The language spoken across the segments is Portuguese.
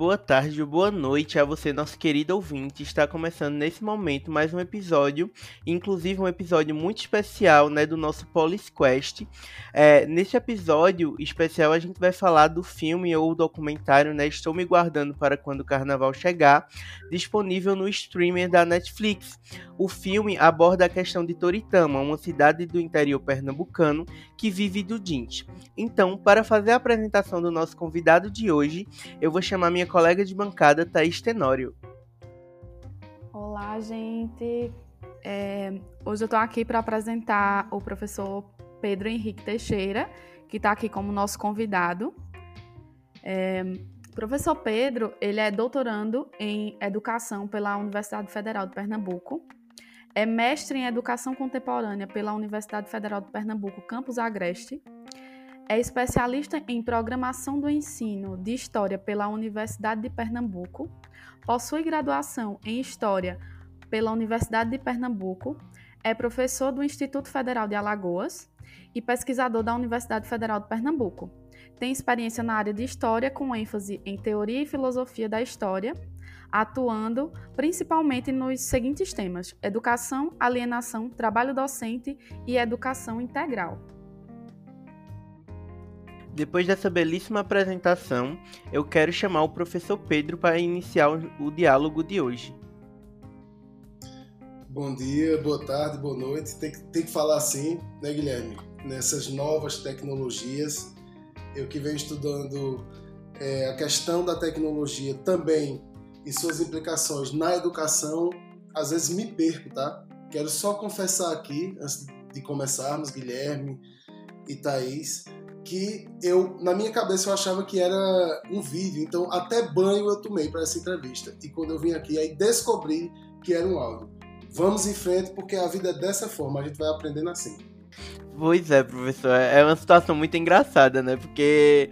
Boa tarde boa noite a você, nosso querido ouvinte. Está começando nesse momento mais um episódio, inclusive um episódio muito especial, né, do nosso Police Quest. É, nesse episódio especial a gente vai falar do filme ou documentário, né, Estou me guardando para quando o carnaval chegar, disponível no streamer da Netflix. O filme aborda a questão de Toritama, uma cidade do interior pernambucano que vive do Dinte. Então, para fazer a apresentação do nosso convidado de hoje, eu vou chamar minha colega de bancada, Thaís Tenório. Olá, gente. É, hoje eu estou aqui para apresentar o professor Pedro Henrique Teixeira, que está aqui como nosso convidado. É, o professor Pedro, ele é doutorando em Educação pela Universidade Federal de Pernambuco, é mestre em Educação Contemporânea pela Universidade Federal de Pernambuco, Campus Agreste, é especialista em programação do ensino de História pela Universidade de Pernambuco. Possui graduação em História pela Universidade de Pernambuco. É professor do Instituto Federal de Alagoas e pesquisador da Universidade Federal de Pernambuco. Tem experiência na área de História, com ênfase em Teoria e Filosofia da História, atuando principalmente nos seguintes temas: educação, alienação, trabalho docente e educação integral. Depois dessa belíssima apresentação, eu quero chamar o professor Pedro para iniciar o diálogo de hoje. Bom dia, boa tarde, boa noite. Tem que, tem que falar assim, né, Guilherme? Nessas novas tecnologias. Eu que venho estudando é, a questão da tecnologia também e suas implicações na educação, às vezes me perco, tá? Quero só confessar aqui, antes de começarmos, Guilherme e Thaís, que eu, na minha cabeça, eu achava que era um vídeo, então até banho eu tomei para essa entrevista. E quando eu vim aqui, aí descobri que era um áudio. Vamos em frente, porque a vida é dessa forma, a gente vai aprendendo assim. Pois é, professor, é uma situação muito engraçada, né? Porque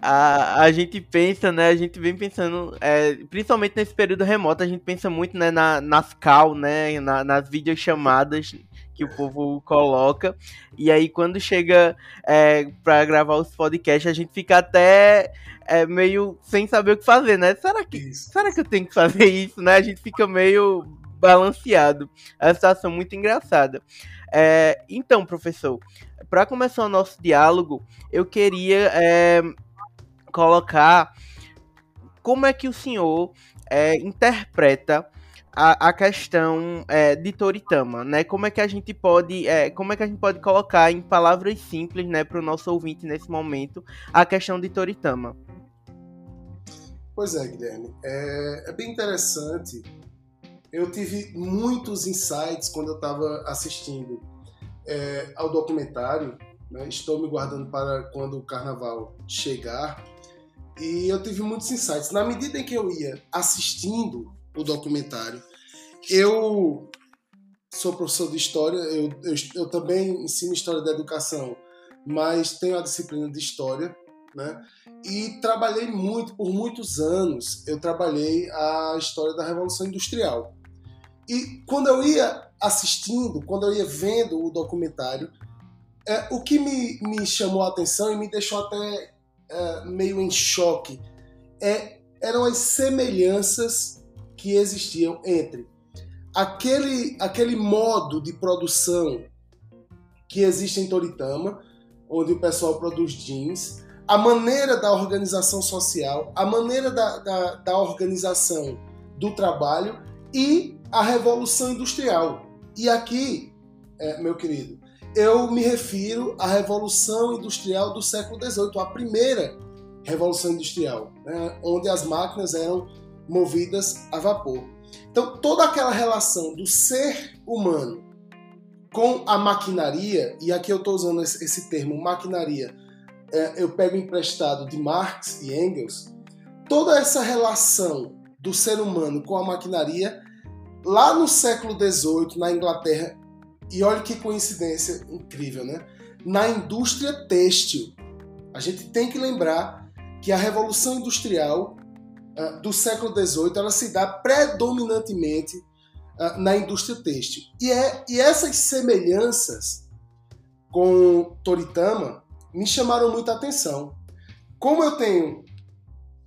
a, a gente pensa, né? A gente vem pensando, é, principalmente nesse período remoto, a gente pensa muito né, na, nas cal, né? Na, nas videochamadas que o povo coloca. E aí, quando chega é, para gravar os podcasts, a gente fica até é, meio sem saber o que fazer, né? Será que, será que eu tenho que fazer isso, né? A gente fica meio balanceado. É uma situação muito engraçada. É, então, professor, para começar o nosso diálogo, eu queria é, colocar como é que o senhor é, interpreta a, a questão é, de Toritama, né? Como é que a gente pode, é, como é que a gente pode colocar em palavras simples, né, para o nosso ouvinte nesse momento, a questão de Toritama? Pois é, Guilherme, é, é bem interessante. Eu tive muitos insights quando eu estava assistindo é, ao documentário. Né? Estou me guardando para quando o Carnaval chegar. E eu tive muitos insights. Na medida em que eu ia assistindo o documentário. Eu sou professor de história, eu, eu, eu, também ensino história da educação, mas tenho a disciplina de história, né? E trabalhei muito, por muitos anos, eu trabalhei a história da Revolução Industrial. E quando eu ia assistindo, quando eu ia vendo o documentário, é, o que me, me chamou a atenção e me deixou até é, meio em choque é, eram as semelhanças que existiam entre aquele, aquele modo de produção que existe em Toritama, onde o pessoal produz jeans, a maneira da organização social, a maneira da, da, da organização do trabalho e a revolução industrial. E aqui, é, meu querido, eu me refiro à revolução industrial do século XVIII, a primeira revolução industrial, né, onde as máquinas eram movidas a vapor. Então, toda aquela relação do ser humano com a maquinaria, e aqui eu estou usando esse, termo maquinaria, é, eu pego emprestado de Marx e Engels, toda essa relação do ser humano com a maquinaria, lá no século XVIII, na Inglaterra, e olha que coincidência incrível, né? Na indústria têxtil. A gente tem que lembrar que a Revolução Industrial uh, do século XVIII ela se dá predominantemente uh, na indústria têxtil. E, é, e essas semelhanças com Toritama me chamaram muita atenção. Como eu tenho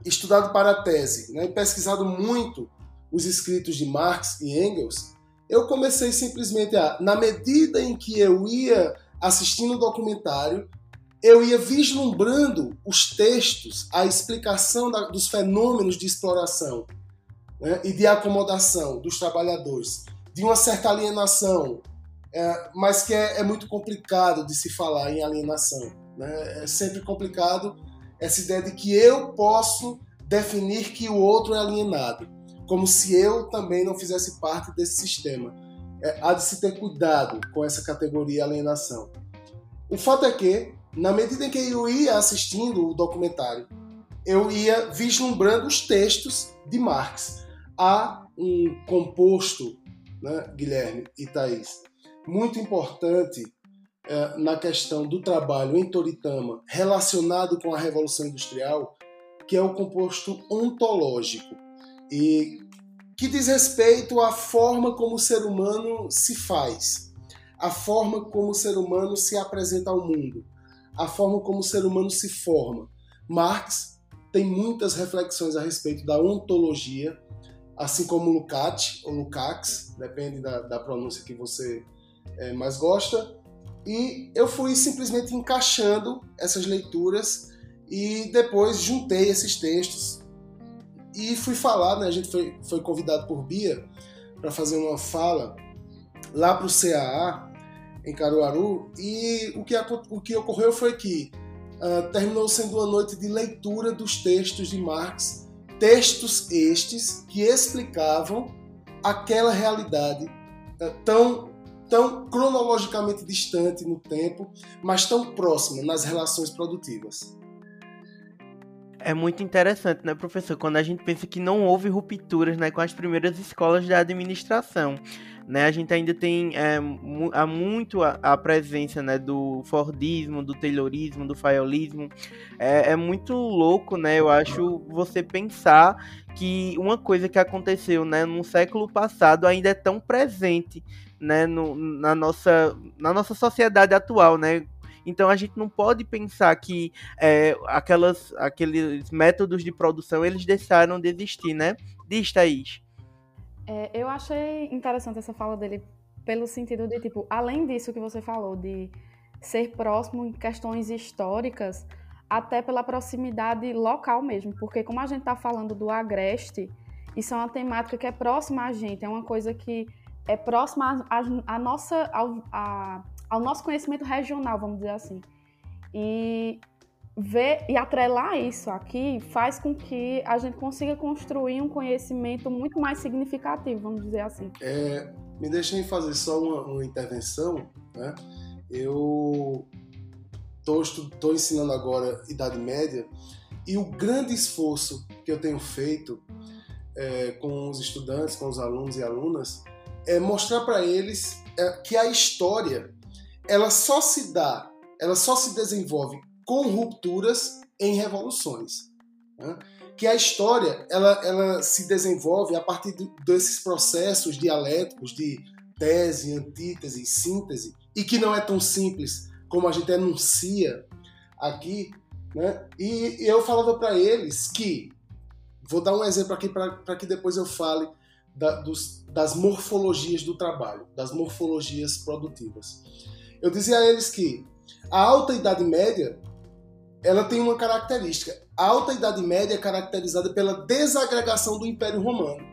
estudado para a tese, né, pesquisado muito os escritos de Marx e Engels, eu comecei simplesmente a, na medida em que eu ia assistindo o documentário, eu ia vislumbrando os textos, a explicação da, dos fenômenos de exploração né, e de acomodação dos trabalhadores, de uma certa alienação, é, mas que é, é, muito complicado de se falar em alienação. Né? É sempre complicado essa ideia de que eu posso definir que o outro é alienado, como se eu também não fizesse parte desse sistema. É, há de se ter cuidado com essa categoria alienação. O fato é que, na medida em que eu ia assistindo o documentário, eu ia vislumbrando os textos de Marx. Há um composto, né, Guilherme e Thaís, muito importante é, na questão do trabalho em Toritama relacionado com a Revolução Industrial, que é o composto ontológico e que diz respeito à forma como o ser humano se faz, a forma como o ser humano se apresenta ao mundo, a forma como o ser humano se forma. Marx tem muitas reflexões a respeito da ontologia, assim como Lukács ou Lukács, depende da, da pronúncia que você é, mais gosta, e eu fui simplesmente encaixando essas leituras e depois juntei esses textos e fui falar, né? A gente foi, foi convidado por Bia para fazer uma fala lá para o CAA, em Caruaru, e o que, o que ocorreu foi que uh, terminou sendo uma noite de leitura dos textos de Marx, textos estes que explicavam aquela realidade uh, tão tão cronologicamente distante no tempo, mas tão próxima nas relações produtivas. É muito interessante, né, professor, quando a gente pensa que não houve rupturas né, com as primeiras escolas da administração. Né, a gente ainda tem é, há muito a, a, presença né, do Fordismo, do Taylorismo, do Fayolismo. É, é, muito louco, né? Eu acho você pensar que uma coisa que aconteceu né, no século passado ainda é tão presente né, no, na, nossa, na nossa sociedade atual, né? Então a gente não pode pensar que é, aquelas, aqueles métodos de produção eles deixaram de existir, né? Diz, Thaís. É, eu achei interessante essa fala dele pelo sentido de, tipo, além disso que você falou, de ser próximo em questões históricas, até pela proximidade local mesmo, porque como a gente está falando do Agreste, isso é uma temática que é próxima a gente, é uma coisa que é próxima a, a, a nossa, ao, a, ao nosso conhecimento regional, vamos dizer assim. E ver e atrelar isso aqui faz com que a gente consiga construir um conhecimento muito mais significativo, vamos dizer assim. É, me deixem fazer só uma, uma intervenção, né? Eu estou ensinando agora Idade Média e o grande esforço que eu tenho feito é, com os estudantes, com os alunos e alunas, é mostrar para eles é, que a história ela só se dá, ela só se desenvolve com rupturas em revoluções. Né? Que a história ela, ela se desenvolve a partir de, desses processos dialéticos de tese, antítese, síntese, e que não é tão simples como a gente enuncia aqui. Né? E, e eu falava para eles que, vou dar um exemplo aqui para que depois eu fale da, dos, das morfologias do trabalho, das morfologias produtivas. Eu dizia a eles que a alta idade média ela tem uma característica. A alta idade média é caracterizada pela desagregação do Império Romano.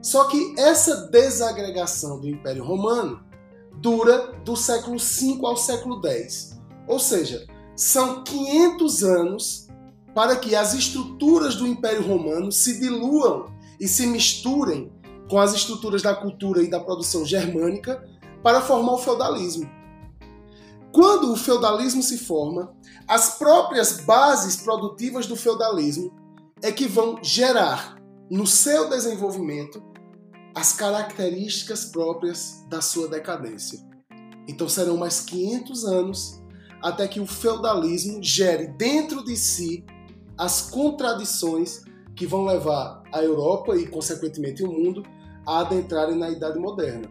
Só que essa desagregação do Império Romano dura do século V ao século X. Ou seja, são 500 anos para que as estruturas do Império Romano se diluam e se misturem com as estruturas da cultura e da produção germânica para formar o feudalismo. Quando o feudalismo se forma, as próprias bases produtivas do feudalismo é que vão gerar no seu desenvolvimento as características próprias da sua decadência. Então serão mais 500 anos até que o feudalismo gere dentro de si as contradições que vão levar a Europa e, consequentemente, o mundo a adentrarem na Idade Moderna.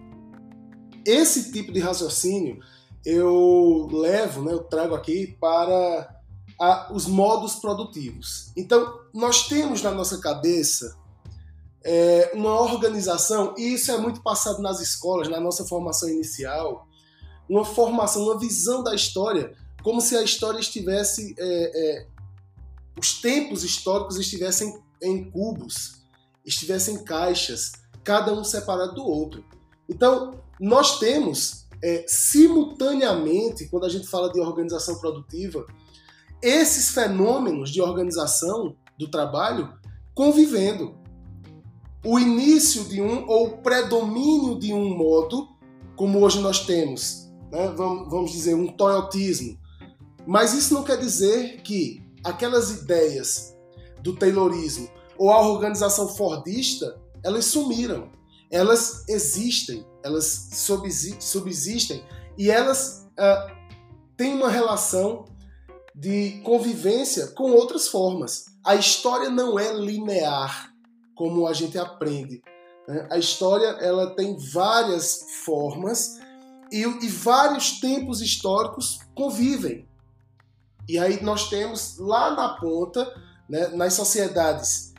Esse tipo de raciocínio eu levo, né, eu trago aqui para a, os modos produtivos. Então, nós temos na nossa cabeça é, uma organização, e isso é muito passado nas escolas, na nossa formação inicial, uma formação, uma visão da história, como se a história estivesse. É, é, os tempos históricos estivessem em cubos, estivessem em caixas, cada um separado do outro. Então, nós temos, é, simultaneamente, quando a gente fala de organização produtiva, esses fenômenos de organização do trabalho convivendo. O início de um ou o predomínio de um modo, como hoje nós temos, né? vamos, vamos dizer, um toyotismo. Mas isso não quer dizer que aquelas ideias do Taylorismo ou a organização fordista, elas sumiram. Elas existem, elas subsistem e elas uh, têm uma relação de convivência com outras formas. A história não é linear, como a gente aprende. Né? A história ela tem várias formas e, e vários tempos históricos convivem. E aí nós temos lá na ponta, né, nas sociedades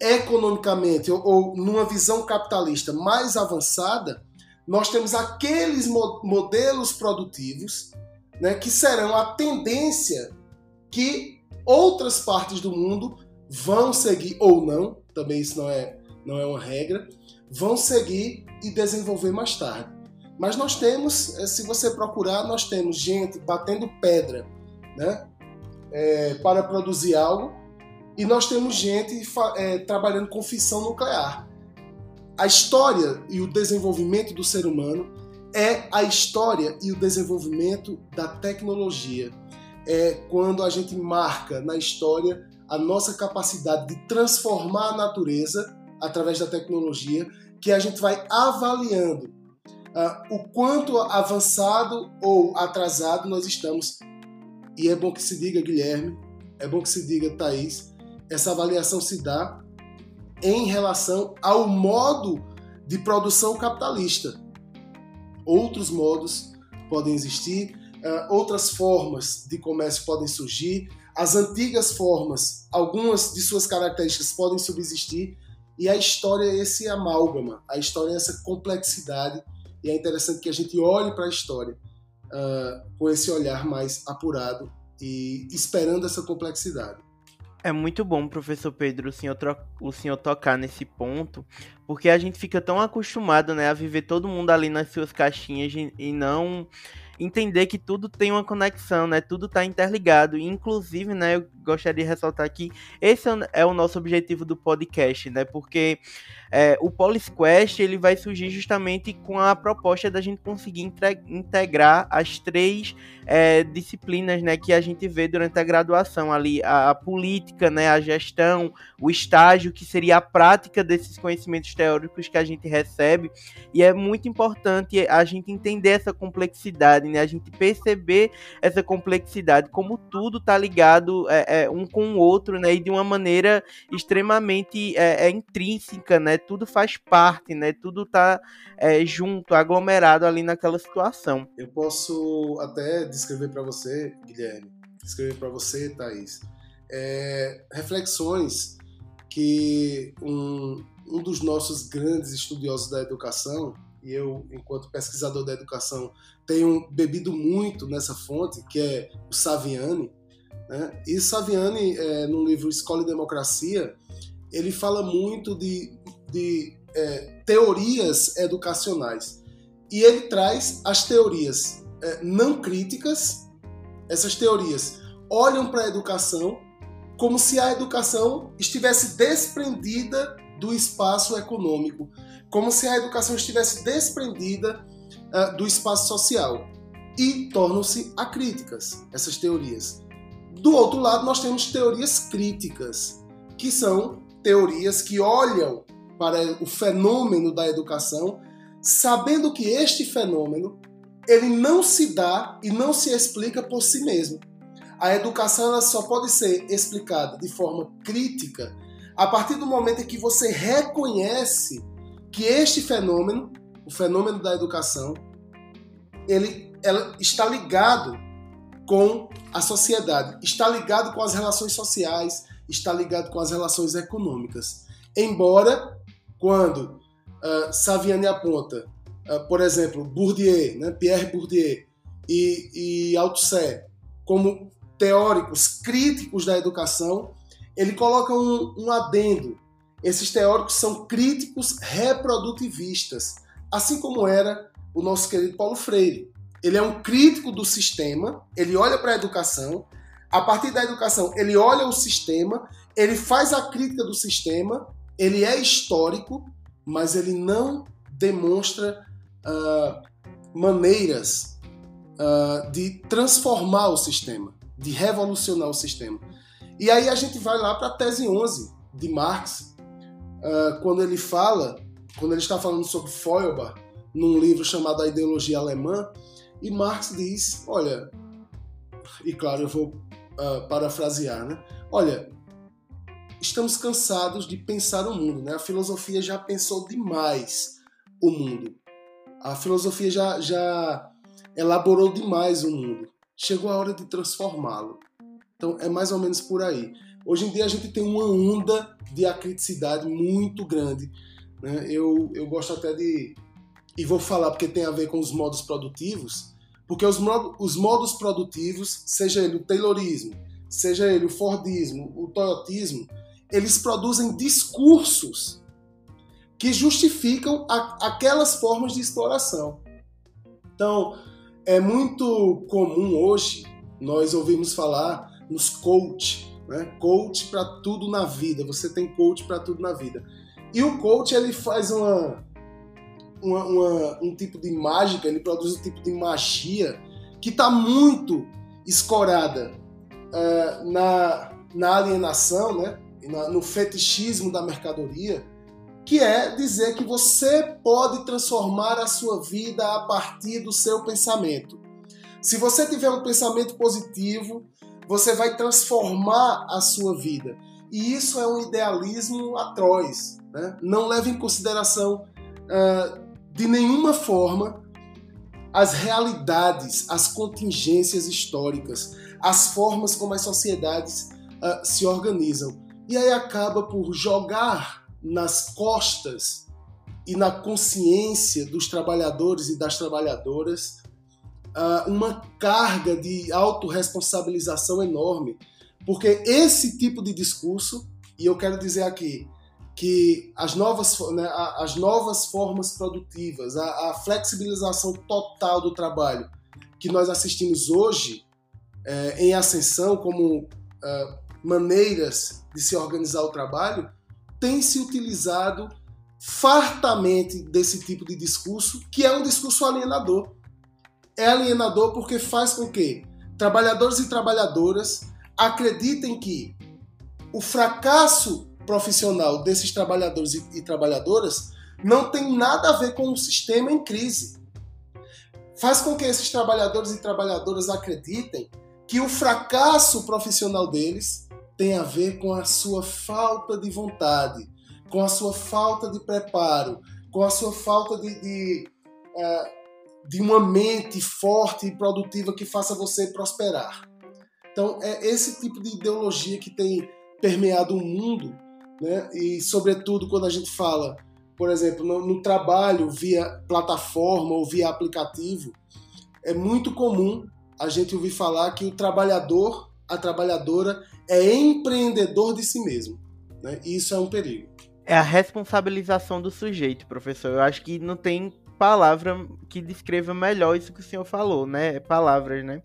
economicamente ou, ou, numa visão capitalista mais avançada, nós temos aqueles mo modelos produtivos né, que serão a tendência que outras partes do mundo vão seguir ou não, também isso não é, não é uma regra, vão seguir e desenvolver mais tarde. Mas nós temos, eh, se você procurar, nós temos gente batendo pedra né, é, para produzir algo e nós temos gente é, trabalhando com fissão nuclear. A história e o desenvolvimento do ser humano é a história e o desenvolvimento da tecnologia. É quando a gente marca na história a nossa capacidade de transformar a natureza através da tecnologia, que a gente vai avaliando uh, o quanto avançado ou atrasado nós estamos. E é bom que se diga, Guilherme, é bom que se diga, Thaís, essa avaliação se dá em relação ao modo de produção capitalista outros modos podem existir, uh, outras formas de comércio podem surgir, as antigas formas, algumas de suas características podem subsistir, e a história é esse amálgama, a história é essa complexidade, e é interessante que a gente olhe para a história uh, com esse olhar mais apurado e esperando essa complexidade. É muito bom, professor Pedro, o senhor, o senhor tocar nesse ponto, porque a gente fica tão acostumado né, a viver todo mundo ali nas suas caixinhas e não entender que tudo tem uma conexão, né? Tudo está interligado. Inclusive, né, eu gostaria de ressaltar que esse é o nosso objetivo do podcast, né? Porque é, o PolisQuest ele vai surgir justamente com a proposta da gente conseguir integrar as três é, disciplinas né, que a gente vê durante a graduação ali, a, a, política, né, a gestão, o estágio, que seria a prática desses conhecimentos teóricos que a gente recebe, e é muito importante a gente entender essa complexidade, né, a gente perceber essa complexidade, como tudo está ligado é, é, um com o outro, né, e de uma maneira extremamente é, é intrínseca, né, tudo faz parte, né? Tudo tá é, junto, aglomerado ali naquela situação. Eu posso até descrever para você, Guilherme, descrever para você, Thaís, é, reflexões que um, um dos nossos grandes estudiosos da educação, e eu, enquanto pesquisador da educação, tenho bebido muito nessa fonte, que é o Saviani. Né? E Saviani, é, no livro Escola e Democracia, ele fala muito de de é, teorias educacionais. E ele traz as teorias é, não críticas, essas teorias olham para a educação como se a educação estivesse desprendida do espaço econômico, como se a educação estivesse desprendida uh, do espaço social. E tornam-se acríticas essas teorias. Do outro lado, nós temos teorias críticas, que são teorias que olham para o fenômeno da educação, sabendo que este fenômeno ele não se dá e não se explica por si mesmo. A educação ela só pode ser explicada de forma crítica a partir do momento em que você reconhece que este fenômeno, o fenômeno da educação, ele ela está ligado com a sociedade, está ligado com as relações sociais, está ligado com as relações econômicas. Embora, quando uh, Saviani aponta, uh, por exemplo, Bourdieu, né, Pierre Bourdieu e, e Althusser como teóricos críticos da educação, ele coloca um, um adendo. Esses teóricos são críticos reprodutivistas, assim como era o nosso querido Paulo Freire. Ele é um crítico do sistema, ele olha para a educação, a partir da educação, ele olha o sistema, ele faz a crítica do sistema, ele é histórico, mas ele não demonstra uh, maneiras uh, de transformar o sistema, de revolucionar o sistema. E aí a gente vai lá para a tese 11 de Marx, uh, quando ele fala, quando ele está falando sobre Feuerbach, num livro chamado A Ideologia Alemã, e Marx diz, olha, e claro, eu vou parafrasear, né? Olha, estamos cansados de pensar o mundo, né? A filosofia já pensou demais o mundo. A filosofia já, já elaborou demais o mundo. Chegou a hora de transformá-lo. Então é mais ou menos por aí. Hoje em dia a gente tem uma onda de acriticidade muito grande. Né? Eu, eu gosto até de. E vou falar porque tem a ver com os modos produtivos. Porque os, modos, os modos produtivos, seja ele o Taylorismo, seja ele o Fordismo, o Toyotismo, eles produzem discursos que justificam a, aquelas formas de exploração. Então, é muito comum hoje nós ouvimos falar nos coach, né? Coach para tudo na vida. Você tem coach para tudo na vida. E o coach ele faz uma, uma, uma, um tipo de mágica, ele produz um tipo de magia que está muito escorada uh, na, na alienação, né? No fetichismo da mercadoria, que é dizer que você pode transformar a sua vida a partir do seu pensamento. Se você tiver um pensamento positivo, você vai transformar a sua vida. E isso é um idealismo atroz. Né? Não leva em consideração uh, de nenhuma forma as realidades, as contingências históricas, as formas como as sociedades uh, se organizam. E aí acaba por jogar nas costas e na consciência dos trabalhadores e das trabalhadoras uh, uma carga de autorresponsabilização enorme, porque esse tipo de discurso, e eu quero dizer aqui que as novas, né, as novas formas produtivas, a, a, flexibilização total do trabalho que nós assistimos hoje é, em ascensão como é, maneiras de se organizar o trabalho, tem se utilizado fartamente desse tipo de discurso, que é um discurso alienador é alienador porque faz com que trabalhadores e trabalhadoras acreditem que o fracasso profissional desses trabalhadores e, trabalhadoras não tem nada a ver com o sistema em crise. Faz com que esses trabalhadores e trabalhadoras acreditem que o fracasso profissional deles tem a ver com a sua falta de vontade, com a sua falta de preparo, com a sua falta de, de uh, de uma mente forte e produtiva que faça você prosperar. Então, é esse tipo de ideologia que tem permeado o mundo, né? e, sobretudo, quando a gente fala, por exemplo, no, no trabalho via plataforma ou via aplicativo, é muito comum a gente ouvir falar que o trabalhador, a trabalhadora, é empreendedor de si mesmo. Né? E isso é um perigo. É a responsabilização do sujeito, professor. Eu acho que não tem palavra que descreva melhor isso que o senhor falou, né? Palavras, né?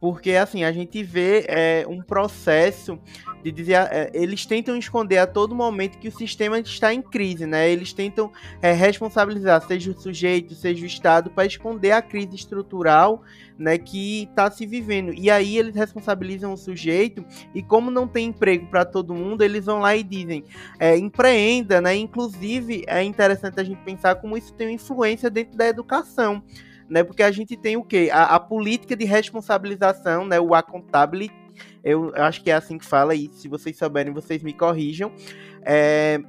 Porque, assim, a gente vê é, um processo de dizer. É, eles tentam esconder a todo momento que o sistema está em crise, né? Eles tentam é, responsabilizar, seja o sujeito, seja o Estado, para esconder a crise estrutural né, que está se vivendo. E aí eles responsabilizam o sujeito, e como não tem emprego para todo mundo, eles vão lá e dizem: é, empreenda, né? Inclusive, é interessante a gente pensar como isso tem influência dentro da educação né? Porque a gente tem o quê? A, a política de responsabilização, né? O accountability, eu, acho que é assim que fala, e se vocês souberem, vocês me corrijam. É,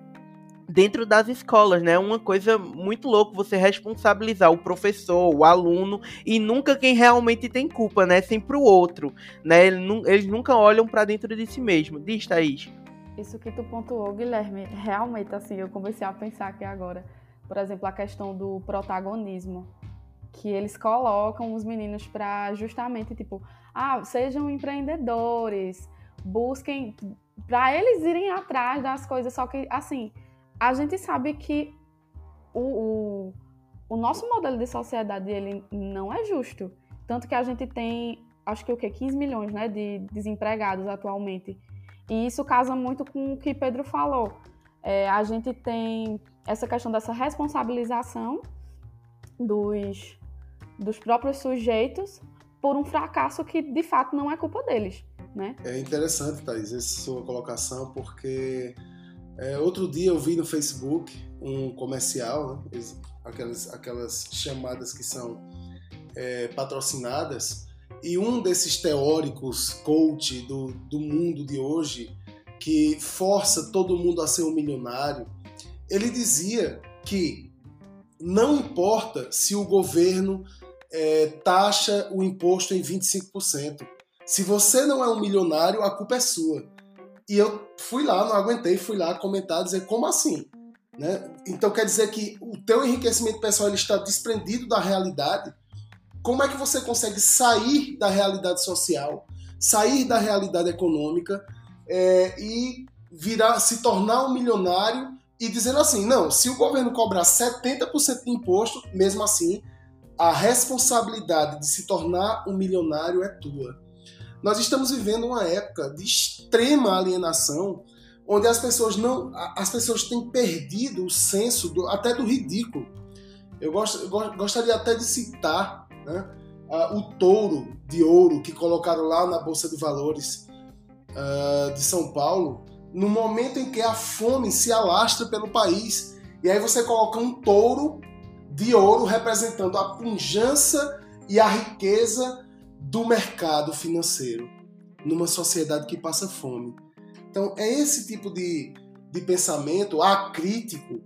dentro das escolas, né? Uma coisa muito louca você responsabilizar o professor, o aluno e nunca quem realmente tem culpa, né? Sempre o outro, né? Eles nunca olham para dentro de si mesmo. Diz, Thaís. Isso que tu pontuou, Guilherme, realmente assim, eu comecei a pensar aqui agora, por exemplo, a questão do protagonismo, que eles colocam os meninos para justamente tipo, ah, sejam empreendedores, busquem para eles irem atrás das coisas, só que assim, a gente sabe que o, o, o, nosso modelo de sociedade ele não é justo. Tanto que a gente tem, acho que o que, 15 milhões né, de desempregados atualmente. E isso casa muito com o que Pedro falou. É, a gente tem essa questão dessa responsabilização dos, dos próprios sujeitos por um fracasso que de fato não é culpa deles. Né? É interessante, Thaís, essa sua colocação, porque é, outro dia eu vi no Facebook um comercial, né? aquelas, aquelas chamadas que são é, patrocinadas, e um desses teóricos coach do, do mundo de hoje, que força todo mundo a ser um milionário, ele dizia que não importa se o governo é, taxa o imposto em 25%. Se você não é um milionário, a culpa é sua. E eu fui lá, não aguentei, fui lá comentar, dizer como assim? Né? Então quer dizer que o teu enriquecimento pessoal ele está desprendido da realidade. Como é que você consegue sair da realidade social, sair da realidade econômica é, e virar, se tornar um milionário e dizendo assim, não, se o governo cobrar 70% de imposto, mesmo assim, a responsabilidade de se tornar um milionário é tua. Nós estamos vivendo uma época de extrema alienação, onde as pessoas não, as pessoas têm perdido o senso do, até do ridículo. Eu, gost, eu gostaria até de citar né, uh, o touro de ouro que colocaram lá na bolsa de valores uh, de São Paulo, no momento em que a fome se alastra pelo país. E aí você coloca um touro de ouro representando a pujança e a riqueza do mercado financeiro numa sociedade que passa fome. Então, é esse tipo de, de pensamento acrítico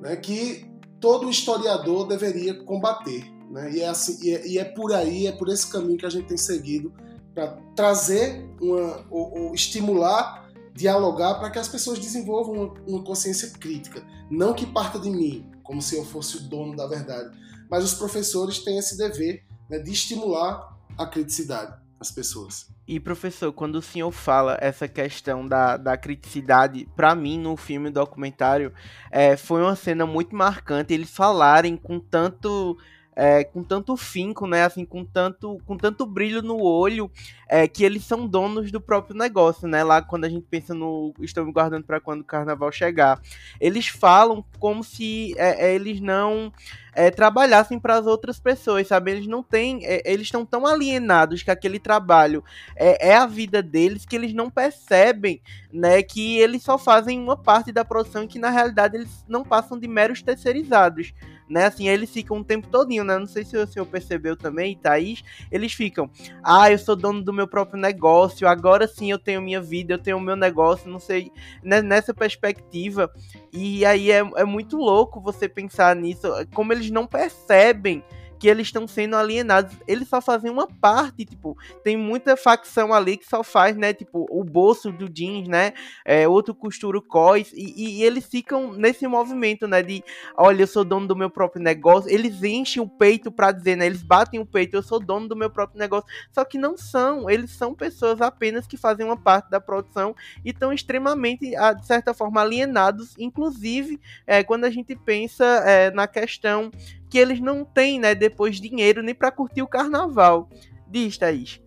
né, que todo historiador deveria combater. Né? E, é assim, e, é, e é por aí, é por esse caminho que a gente tem seguido para trazer, uma, ou, ou, estimular, dialogar para que as pessoas desenvolvam uma, uma consciência crítica. Não que parta de mim, como se eu fosse o dono da verdade, mas os professores têm esse dever né, de estimular a criticidade das pessoas. E professor, quando o senhor fala essa questão da, da criticidade, para mim no filme documentário é, foi uma cena muito marcante. Eles falarem com tanto é, com tanto finco, né? Assim, com tanto, com tanto brilho no olho, é, que eles são donos do próprio negócio, né? Lá quando a gente pensa no me guardando para quando o carnaval chegar, eles falam como se é, é eles não é, trabalhassem para as outras pessoas, sabe? Eles não têm, é, eles estão tão alienados que aquele trabalho é, é, a vida deles que eles não percebem, né? Que eles só fazem uma parte da produção e que na realidade eles não passam de meros terceirizados né? Assim, eles ficam o tempo todinho, né? Não sei se o senhor percebeu também, Thaís. Eles ficam, ah, eu sou dono do meu próprio negócio, agora sim eu tenho minha vida, eu tenho o meu negócio, não sei, né? nessa perspectiva. E aí é, é muito louco você pensar nisso, como eles não percebem que eles estão sendo alienados. Eles só fazem uma parte, tipo, tem muita facção ali que só faz, né, tipo, o bolso do jeans, né, é, outro costura o cós, e, e, eles ficam nesse movimento, né, de, olha, eu sou dono do meu próprio negócio, eles enchem o peito para dizer, né, eles batem o peito, eu sou dono do meu próprio negócio, só que não são, eles são pessoas apenas que fazem uma parte da produção e estão extremamente, de certa forma, alienados, inclusive, é, quando a gente pensa é, na questão que eles não têm, né, depois dinheiro nem para curtir o carnaval. Diz, Thaís.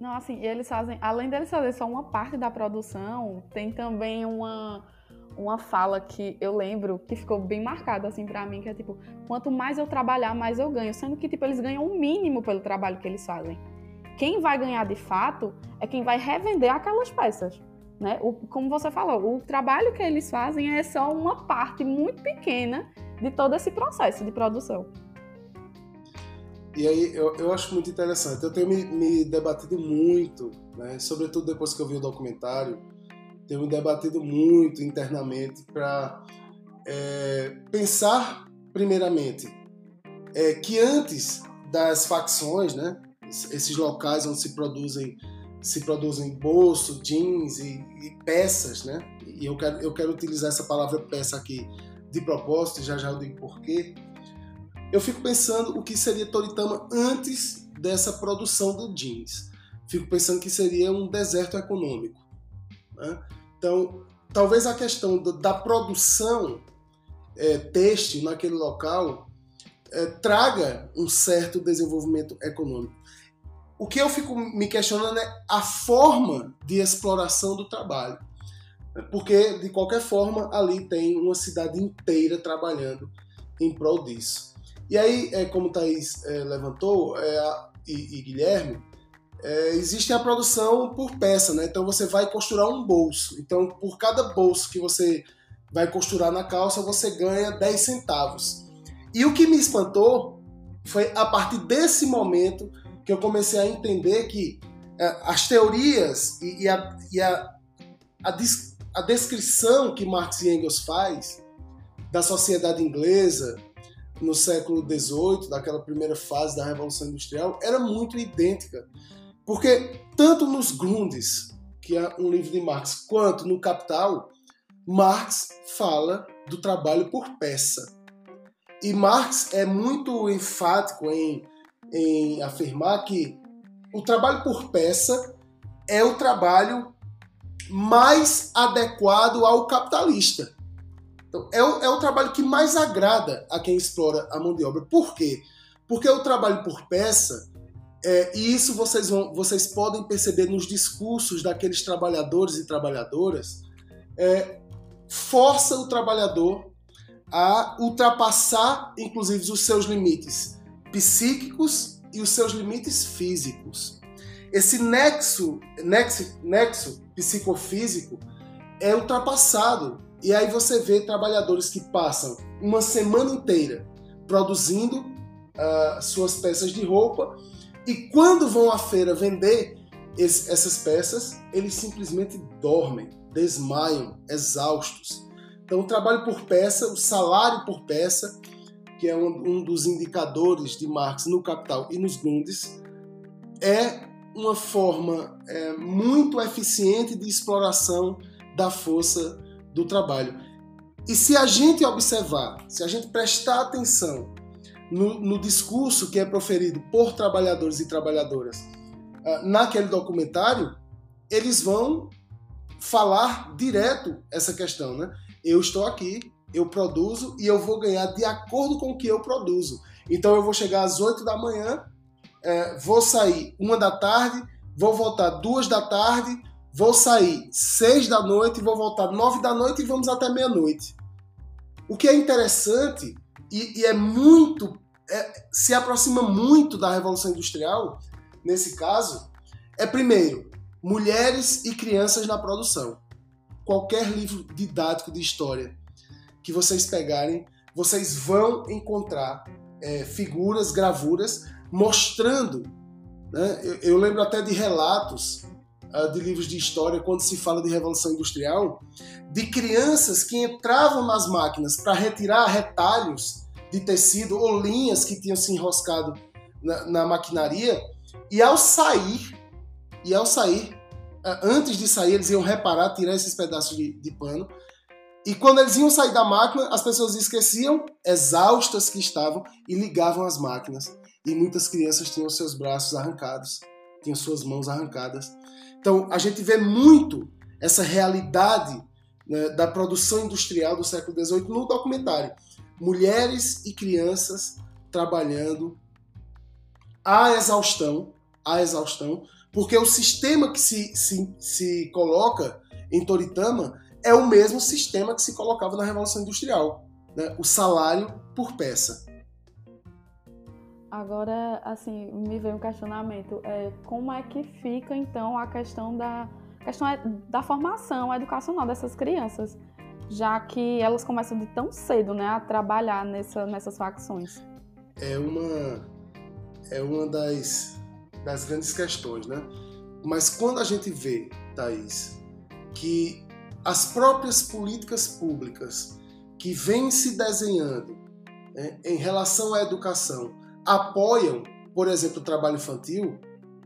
Não, assim, eles fazem, além deles fazer só uma parte da produção, tem também uma uma fala que eu lembro que ficou bem marcada assim para mim, que é tipo, quanto mais eu trabalhar, mais eu ganho, sendo que tipo eles ganham o mínimo pelo trabalho que eles fazem. Quem vai ganhar de fato é quem vai revender aquelas peças. Né? O, como você falou, o trabalho que eles fazem é só uma parte muito pequena de todo esse processo de produção. E aí eu, eu acho muito interessante. Eu tenho me, me debatido muito, né? sobretudo depois que eu vi o documentário, tenho me debatido muito internamente para é, pensar, primeiramente, é, que antes das facções, né, esses locais onde se produzem se produzem bolso, jeans e, e, peças, né? E eu quero, eu quero utilizar essa palavra peça aqui de propósito, já já eu digo porquê. Eu fico pensando o que seria Toritama antes dessa produção do jeans. Fico pensando que seria um deserto econômico. Né? Então, talvez a questão da produção é, naquele local é, traga um certo desenvolvimento econômico. O que eu fico me questionando é a forma de exploração do trabalho. Porque, de qualquer forma, ali tem uma cidade inteira trabalhando em prol disso. E aí, é, como Thaís é, levantou, é, a, e, e, Guilherme, é, existe a produção por peça, né? Então você vai costurar um bolso. Então, por cada bolso que você vai costurar na calça, você ganha 10 centavos. E o que me espantou foi a partir desse momento que eu comecei a entender que é, as teorias e, e, a, e a, a, a, descrição que Marx e Engels faz da sociedade inglesa no século XVIII, daquela primeira fase da Revolução Industrial, era muito idêntica. Porque tanto nos Grundes, que é um livro de Marx, quanto no Capital, Marx fala do trabalho por peça. E Marx é muito enfático em em afirmar que o trabalho por peça é o trabalho mais adequado ao capitalista. Então, é o, é o trabalho que mais agrada a quem explora a mão de obra. Por quê? Porque o trabalho por peça, é, e isso vocês, vão, vocês podem perceber nos discursos daqueles trabalhadores e trabalhadoras, é, força o trabalhador a ultrapassar, inclusive, os seus limites psíquicos e os seus limites físicos. Esse nexo, nexo, nexo psicofísico é ultrapassado. E aí você vê trabalhadores que passam uma semana inteira produzindo uh, suas peças de roupa e quando vão à feira vender esse, essas peças, eles simplesmente dormem, desmaiam, exaustos. Então, o trabalho por peça, o salário por peça, que é um, um dos indicadores de Marx no Capital e nos Grundes, é uma forma é, muito eficiente de exploração da força do trabalho. E se a gente observar, se a gente prestar atenção no, no discurso que é proferido por trabalhadores e trabalhadoras uh, naquele documentário, eles vão falar direto essa questão, né? Eu estou aqui eu produzo e eu vou ganhar de acordo com o que eu produzo. Então eu vou chegar às 8 da manhã, é, vou sair uma da tarde, vou voltar duas da tarde, vou sair seis da noite, vou voltar nove da noite e vamos até meia-noite. O que é interessante e, e é muito, é, se aproxima muito da Revolução Industrial, nesse caso, é primeiro, mulheres e crianças na produção. Qualquer livro didático de história que vocês pegarem, vocês vão encontrar é, figuras, gravuras, mostrando. Né? Eu, eu, lembro até de relatos uh, de livros de história, quando se fala de Revolução Industrial, de crianças que entravam nas máquinas para retirar retalhos de tecido ou linhas que tinham se enroscado na, na maquinaria, e ao sair, e ao sair, uh, antes de sair, eles iam reparar, tirar esses pedaços de, de pano, e quando eles iam sair da máquina, as pessoas esqueciam, exaustas que estavam, e ligavam as máquinas. E muitas crianças tinham seus braços arrancados, tinham suas mãos arrancadas. Então a gente vê muito essa realidade né, da produção industrial do século XVIII no documentário. Mulheres e crianças trabalhando à exaustão, à exaustão, porque o sistema que se, se, se coloca em Toritama é o mesmo sistema que se colocava na Revolução Industrial, né? o salário por peça. Agora, assim, me veio um questionamento. É, como é que fica, então, a questão da, questão é da formação educacional dessas crianças, já que elas começam de tão cedo né, a trabalhar nessa, nessas facções? É uma, é uma das, das grandes questões, né? Mas quando a gente vê, Thaís, que as próprias políticas públicas que vem se desenhando né, em relação à educação apoiam, por exemplo, o trabalho infantil,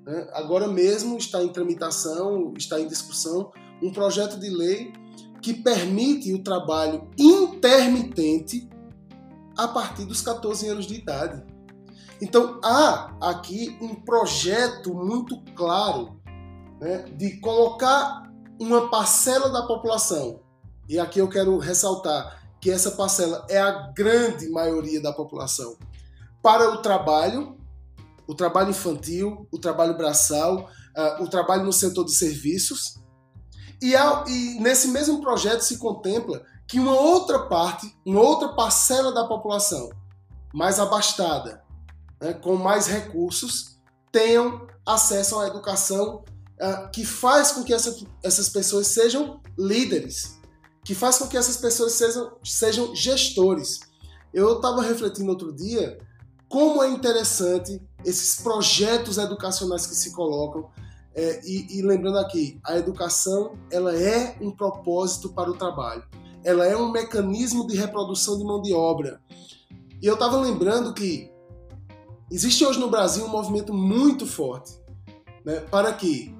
né, agora mesmo está em tramitação, está em discussão um projeto de lei que permite o trabalho intermitente a partir dos 14 anos de idade. Então há aqui um projeto muito claro né, de colocar uma parcela da população, e aqui eu quero ressaltar que essa parcela é a grande maioria da população, para o trabalho, o trabalho infantil, o trabalho braçal, uh, o trabalho no setor de serviços. E, há, e nesse mesmo projeto se contempla que uma outra parte, uma outra parcela da população mais abastada, né, com mais recursos, tenham acesso à educação uh, que faz com que essa, essas pessoas sejam líderes, que faz com que essas pessoas sejam, sejam gestores. Eu estava refletindo outro dia como é interessante esses projetos educacionais que se colocam. É, e, e lembrando aqui, a educação ela é um propósito para o trabalho. Ela é um mecanismo de reprodução de mão de obra. E eu estava lembrando que existe hoje no Brasil um movimento muito forte né, para que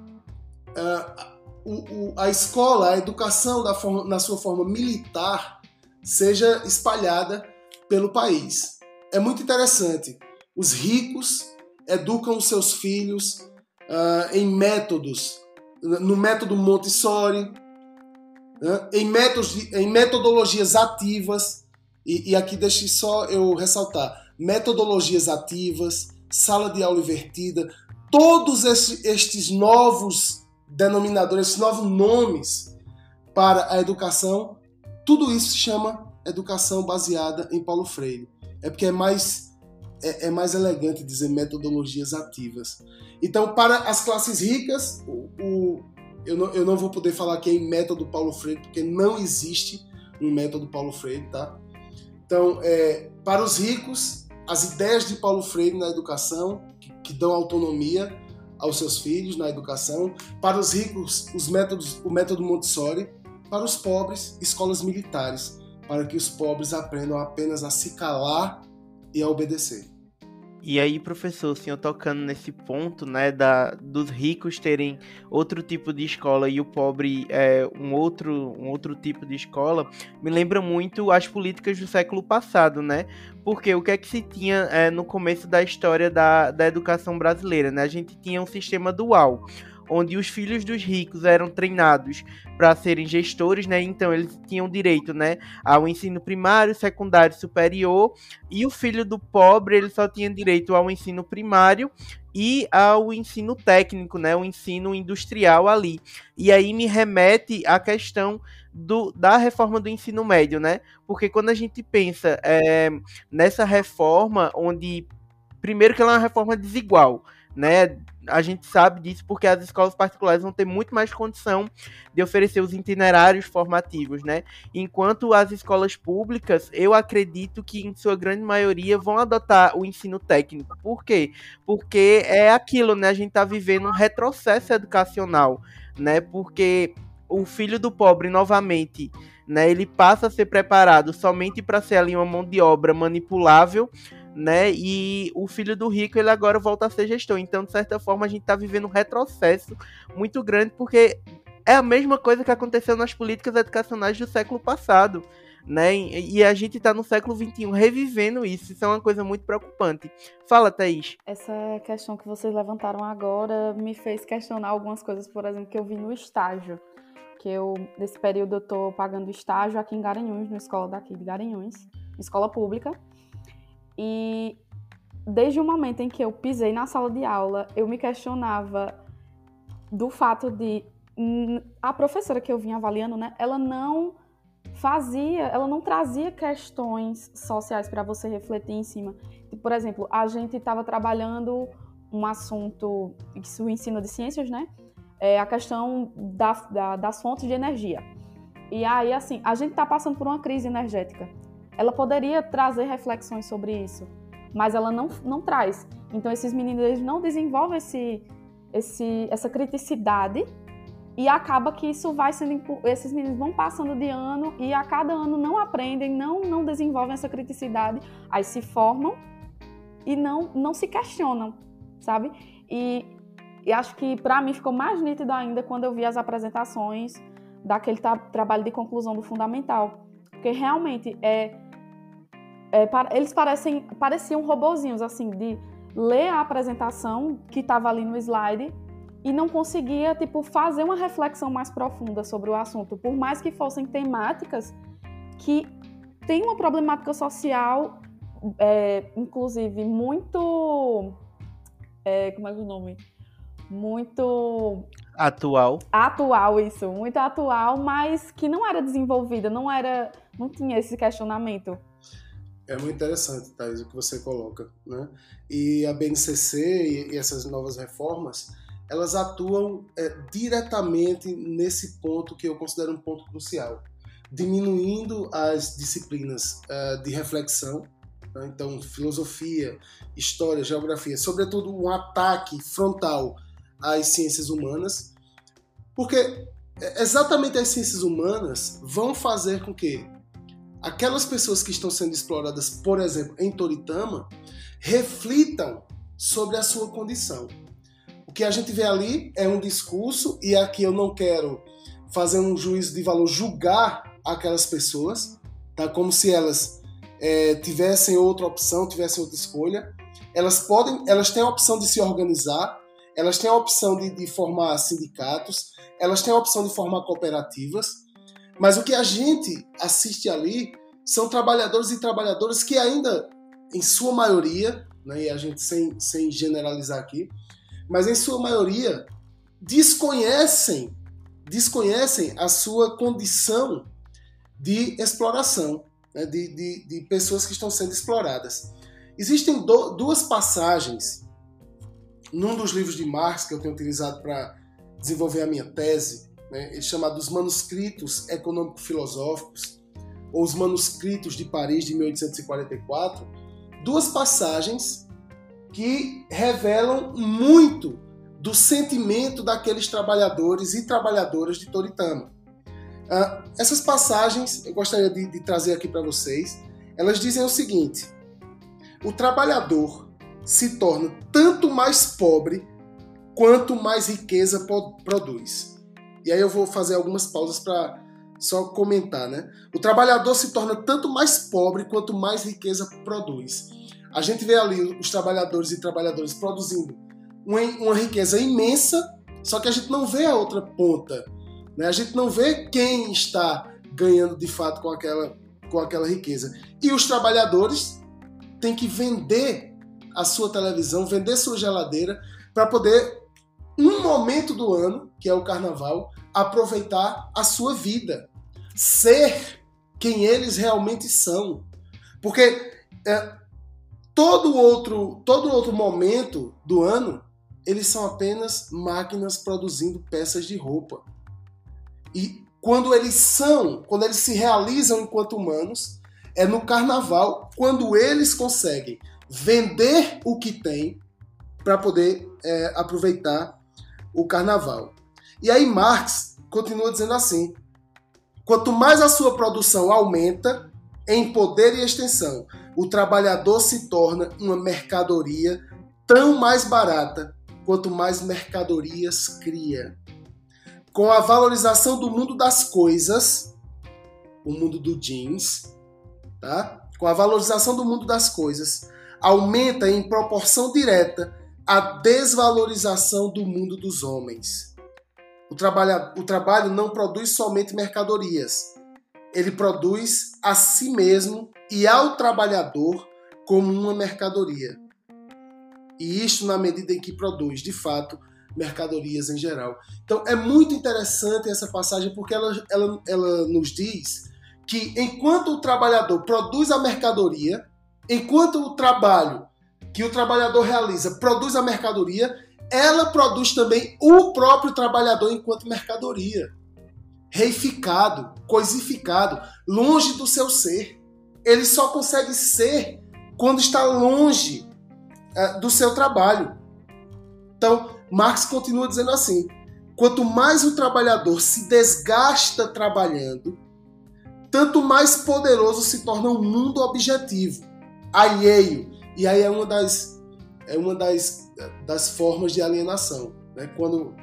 uh, o, o, a escola, a educação forma, na sua forma militar seja espalhada pelo país. É muito interessante. Os ricos educam os seus filhos uh, em métodos, no método Montessori, né, em, métodos, em metodologias ativas, e, e aqui deixe só eu ressaltar: metodologias ativas, sala de aula invertida, todos estes novos denominadores, esses novos nomes para a educação, tudo isso se chama educação baseada em Paulo Freire. É porque é mais, é, é mais elegante dizer metodologias ativas. Então, para as classes ricas, o, o, eu, não, eu não vou poder falar aqui em método Paulo Freire, porque não existe um método Paulo Freire, tá? Então, é, para os ricos, as ideias de Paulo Freire na educação, que, que dão autonomia, aos seus filhos na educação, para os ricos, os métodos, o método Montessori, para os pobres, escolas militares, para que os pobres aprendam apenas a se calar e a obedecer. E aí, professor, o senhor tocando nesse ponto, né, da, dos ricos terem outro tipo de escola e o pobre é, um, outro, um outro tipo de escola, me lembra muito as políticas do século passado, né? Porque o que é que se tinha é, no começo da história da, da educação brasileira, né? A gente tinha um sistema dual, onde os filhos dos ricos eram treinados para serem gestores, né? Então eles tinham direito, né, ao ensino primário, secundário, superior, e o filho do pobre ele só tinha direito ao ensino primário e ao ensino técnico, né, o ensino industrial ali. E aí me remete à questão do, da reforma do ensino médio, né? Porque quando a gente pensa é, nessa reforma, onde primeiro que ela é uma reforma desigual, né? A gente sabe disso porque as escolas particulares vão ter muito mais condição de oferecer os itinerários formativos, né? Enquanto as escolas públicas, eu acredito que em sua grande maioria vão adotar o ensino técnico. Por quê? Porque é aquilo, né? A gente está vivendo um retrocesso educacional, né? Porque o filho do pobre novamente, né? Ele passa a ser preparado somente para ser ali uma mão de obra manipulável né? E o filho do rico, ele agora volta a ser gestor. Então, de certa forma, a gente está vivendo um retrocesso muito grande, porque é a mesma coisa que aconteceu nas políticas educacionais do século passado. Né? E a gente está no século XXI revivendo isso. Isso é uma coisa muito preocupante. Fala, Thaís. Essa questão que vocês levantaram agora me fez questionar algumas coisas, por exemplo, que eu vi no estágio. Que eu, nesse período, eu estou pagando estágio aqui em Garanhuns, na escola daqui de Garanhuns, escola pública. E desde o momento em que eu pisei na sala de aula, eu me questionava do fato de a professora que eu vinha avaliando, né, ela não fazia, ela não trazia questões sociais para você refletir em cima. Por exemplo, a gente estava trabalhando um assunto, isso o ensino de ciências, né? É a questão da, da, das fontes de energia. E aí, assim, a gente está passando por uma crise energética ela poderia trazer reflexões sobre isso, mas ela não, não traz. Então esses meninos eles não desenvolvem esse, esse, essa criticidade e acaba que isso vai sendo esses meninos vão passando de ano e a cada ano não aprendem, não não desenvolvem essa criticidade, aí se formam e não não se questionam, sabe? E, e acho que para mim ficou mais nítido ainda quando eu vi as apresentações daquele trabalho de conclusão do fundamental, porque realmente é, é eles parecem pareciam robozinhos assim de ler a apresentação que estava ali no slide e não conseguia tipo fazer uma reflexão mais profunda sobre o assunto, por mais que fossem temáticas que têm uma problemática social, é, inclusive muito, é, como é que é o nome? Muito atual. Atual isso, muito atual, mas que não era desenvolvida, não era, não tinha esse questionamento. É muito interessante, Thais, o que você coloca, né? E a BNCC e, essas novas reformas, elas atuam é, diretamente nesse ponto que eu considero um ponto crucial, diminuindo as disciplinas uh, de reflexão, né? então filosofia, história, geografia, sobretudo um ataque frontal às ciências humanas, porque é, exatamente as ciências humanas vão fazer com que aquelas pessoas que estão sendo exploradas, por exemplo, em Toritama, reflitam sobre a sua condição. O que a gente vê ali é um discurso, e aqui eu não quero fazer um juízo de valor, julgar aquelas pessoas, tá? como se elas é, tivessem outra opção, tivessem outra escolha. Elas podem, elas têm a opção de se organizar, elas têm a opção de, de formar sindicatos, elas têm a opção de formar cooperativas, mas o que a gente assiste ali são trabalhadores e trabalhadoras que ainda, em sua maioria, né, e a gente sem, sem generalizar aqui, mas em sua maioria desconhecem desconhecem a sua condição de exploração, né, de, de, de, pessoas que estão sendo exploradas. Existem do, duas passagens num dos livros de Marx que eu tenho utilizado para desenvolver a minha tese, né, chamados Manuscritos Econômico-Filosóficos, ou os Manuscritos de Paris de 1844, duas passagens que revelam muito do sentimento daqueles trabalhadores e trabalhadoras de Toritama. Uh, essas passagens eu gostaria de, de trazer aqui para vocês. Elas dizem o seguinte: o trabalhador se torna tanto mais pobre quanto mais riqueza produz. E aí eu vou fazer algumas pausas para só comentar, né? O trabalhador se torna tanto mais pobre quanto mais riqueza produz. A gente vê ali os trabalhadores e trabalhadoras produzindo uma, riqueza imensa, só que a gente não vê a outra ponta. Né? A gente não vê quem está ganhando de fato com aquela, com aquela riqueza. E os trabalhadores têm que vender a sua televisão, vender sua geladeira, para poder, um momento do ano, que é o carnaval, aproveitar a sua vida. Ser quem eles realmente são. Porque é, todo outro, todo outro momento do ano, eles são apenas máquinas produzindo peças de roupa. E quando eles são, quando eles se realizam enquanto humanos, é no carnaval, quando eles conseguem vender o que têm para poder é, aproveitar o carnaval. E aí Marx continua dizendo assim: quanto mais a sua produção aumenta em poder e extensão, o trabalhador se torna uma mercadoria tão mais barata quanto mais mercadorias cria. Com a valorização do mundo das coisas, o mundo do jeans, tá? Com a valorização do mundo das coisas, aumenta em proporção direta a desvalorização do mundo dos homens. O trabalho, o trabalho não produz somente mercadorias, ele produz a si mesmo e ao trabalhador como uma mercadoria. E isto na medida em que produz, de fato, mercadorias em geral. Então é muito interessante essa passagem porque ela, ela, ela nos diz que enquanto o trabalhador produz a mercadoria, enquanto o trabalho que o trabalhador realiza produz a mercadoria, ela produz também o próprio trabalhador enquanto mercadoria reificado, coisificado, longe do seu ser. Ele só consegue ser quando está longe uh, do seu trabalho. Então, Marx continua dizendo assim: quanto mais o trabalhador se desgasta trabalhando, tanto mais poderoso se torna um mundo objetivo, alheio. E aí é uma das, é uma das, das formas de alienação. Né? Quando,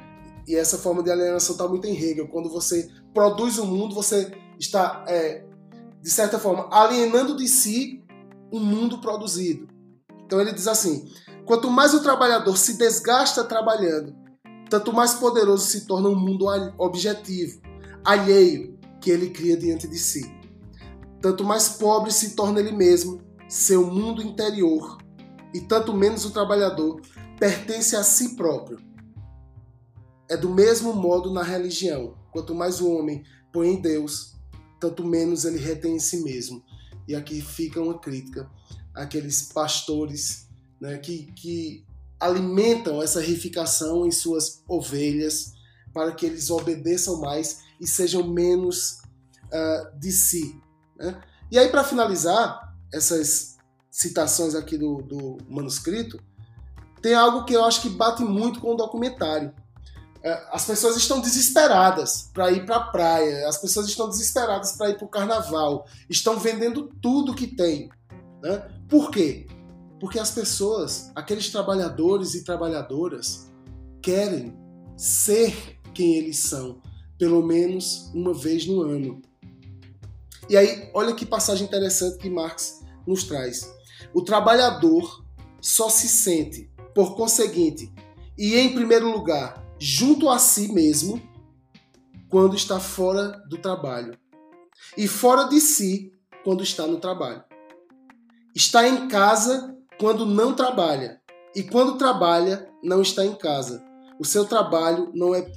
e essa forma de alienação está muito em Hegel. Quando você produz o um mundo, você está, é, de certa forma, alienando de si um mundo produzido. Então ele diz assim: quanto mais o trabalhador se desgasta trabalhando, tanto mais poderoso se torna um mundo objetivo, alheio, que ele cria diante de si. Tanto mais pobre se torna ele mesmo, seu mundo interior, e tanto menos o trabalhador pertence a si próprio. É do mesmo modo na religião. Quanto mais o homem põe em Deus, tanto menos ele retém em si mesmo. E aqui fica uma crítica àqueles pastores né, que, que alimentam essa reificação em suas ovelhas para que eles obedeçam mais e sejam menos uh, de si. Né? E aí, para finalizar essas citações aqui do, do, manuscrito, tem algo que eu acho que bate muito com o documentário. Uh, as pessoas estão desesperadas para ir para a praia, as pessoas estão desesperadas para ir para o carnaval, estão vendendo tudo que tem. Né? Por quê? Porque as pessoas, aqueles trabalhadores e trabalhadoras, querem ser quem eles são, pelo menos uma vez no ano. E aí, olha que passagem interessante que Marx nos traz. O trabalhador só se sente, por conseguinte, e em primeiro lugar, junto a si mesmo, quando está fora do trabalho, e fora de si quando está no trabalho. Está em casa quando não trabalha, e quando trabalha, não está em casa. O seu trabalho não é,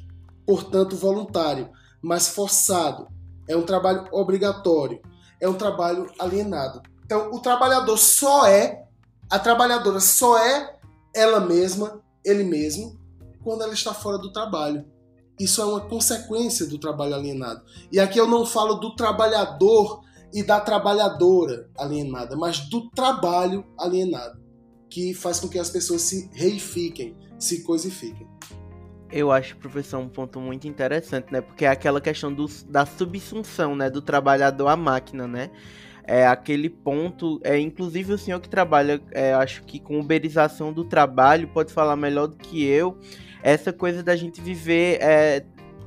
portanto, voluntário, mas forçado. É um trabalho obrigatório, é um trabalho alienado. Então, o trabalhador só é, a trabalhadora só é ela mesma, ele mesmo, quando ela está fora do trabalho. Isso é uma consequência do trabalho alienado. E aqui eu não falo do trabalhador e da trabalhadora alienada, mas do trabalho alienado, que faz com que as pessoas se reifiquem, se coisifiquem. Eu acho, professor, um ponto muito interessante, né? Porque é aquela questão do, da subsunção, né? Do trabalhador à máquina, né? É aquele ponto, é inclusive o senhor que trabalha, é, acho que com uberização do trabalho, pode falar melhor do que eu. Essa coisa da gente viver, é,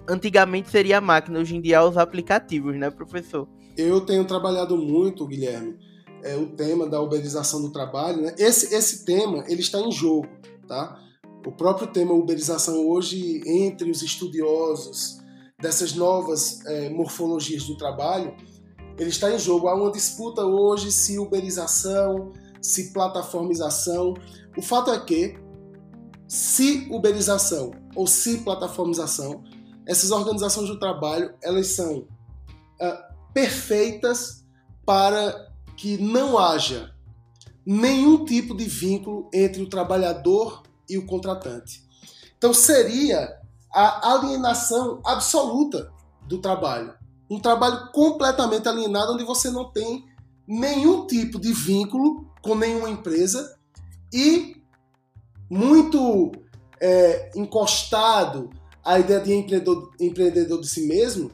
antigamente seria a máquina, hoje em dia é os aplicativos, né, professor? eu tenho trabalhado muito, Guilherme, é, o tema da uberização do trabalho. Né? Esse, esse tema ele está em jogo. Tá? O próprio tema uberização hoje, entre os estudiosos dessas novas é, morfologias do trabalho, ele está em jogo. Há uma disputa hoje se uberização, se plataformização. O fato é que, se uberização ou se plataformização, essas organizações do trabalho elas são uh, perfeitas para que não haja nenhum tipo de vínculo entre o trabalhador e o contratante. Então seria a alienação absoluta do trabalho. Um trabalho completamente alienado onde você não tem nenhum tipo de vínculo com nenhuma empresa e muito é, encostado à ideia de empreendedor, empreendedor de si mesmo,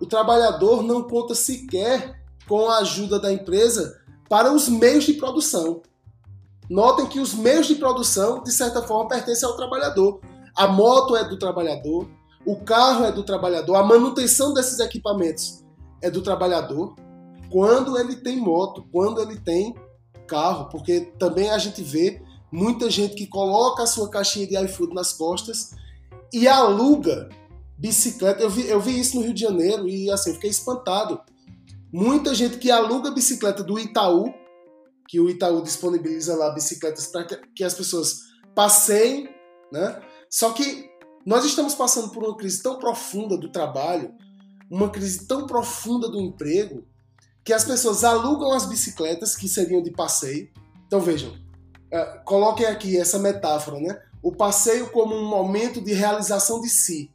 o trabalhador não conta sequer com a ajuda da empresa para os meios de produção. Notem que os meios de produção, de certa forma, pertencem ao trabalhador. A moto é do trabalhador, o carro é do trabalhador, a manutenção desses equipamentos é do trabalhador. Quando ele tem moto, quando ele tem carro, porque também a gente vê muita gente que coloca a sua caixinha de iFood nas costas e aluga bicicleta. Eu vi, eu vi isso no Rio de Janeiro e assim, fiquei espantado. Muita gente que aluga bicicleta do Itaú, que o Itaú disponibiliza lá bicicletas para que, as pessoas passeiem, né? Só que nós estamos passando por uma crise tão profunda do trabalho, uma crise tão profunda do emprego, que as pessoas alugam as bicicletas que seriam de passeio. Então vejam, uh, coloquem aqui essa metáfora, né? O passeio como um momento de realização de si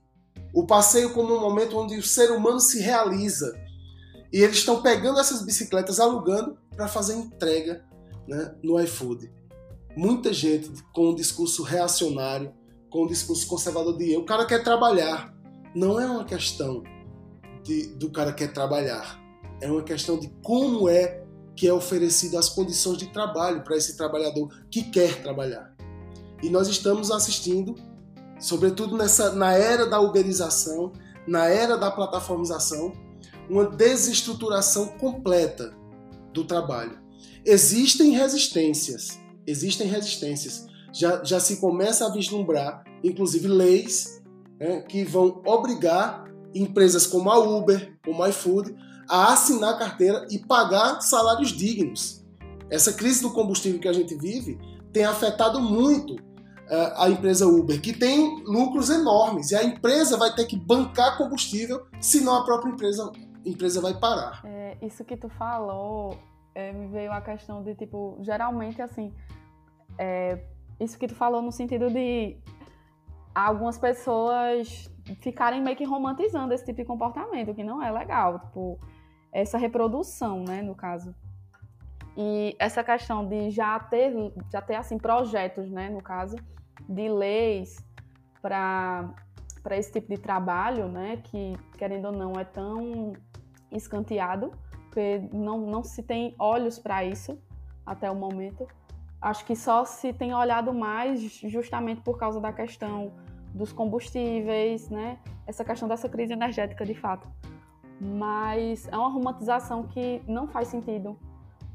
o passeio como um momento onde o ser humano se realiza. E eles estão pegando essas bicicletas, alugando para fazer entrega né, no iFood. Muita gente com um discurso reacionário, com o discurso conservador de o cara quer trabalhar. Não é uma questão de, do cara quer trabalhar. É uma questão de como é que é oferecido as condições de trabalho para esse trabalhador que quer trabalhar. E nós estamos assistindo, sobretudo nessa na era da uberização, na era da plataformização, uma desestruturação completa do trabalho. Existem resistências, existem resistências. Já, já se começa a vislumbrar, inclusive, leis né, que vão obrigar empresas como a Uber, como a iFood, a assinar carteira e pagar salários dignos. Essa crise do combustível que a gente vive tem afetado muito uh, a empresa Uber, que tem lucros enormes, e a empresa vai ter que bancar combustível, senão a própria empresa, empresa vai parar. É, isso que tu falou é, me veio a questão de, tipo, geralmente, assim, é, isso que tu falou no sentido de algumas pessoas ficarem meio que romantizando esse tipo de comportamento, que não é legal, tipo, essa reprodução, né, no caso. E essa questão de já ter, já ter assim, projetos, né, no caso, de leis para esse tipo de trabalho, né, que querendo ou não é tão escanteado, porque não, não se tem olhos para isso até o momento. Acho que só se tem olhado mais justamente por causa da questão dos combustíveis, né? Essa questão dessa crise energética de fato. Mas é uma romantização que não faz sentido,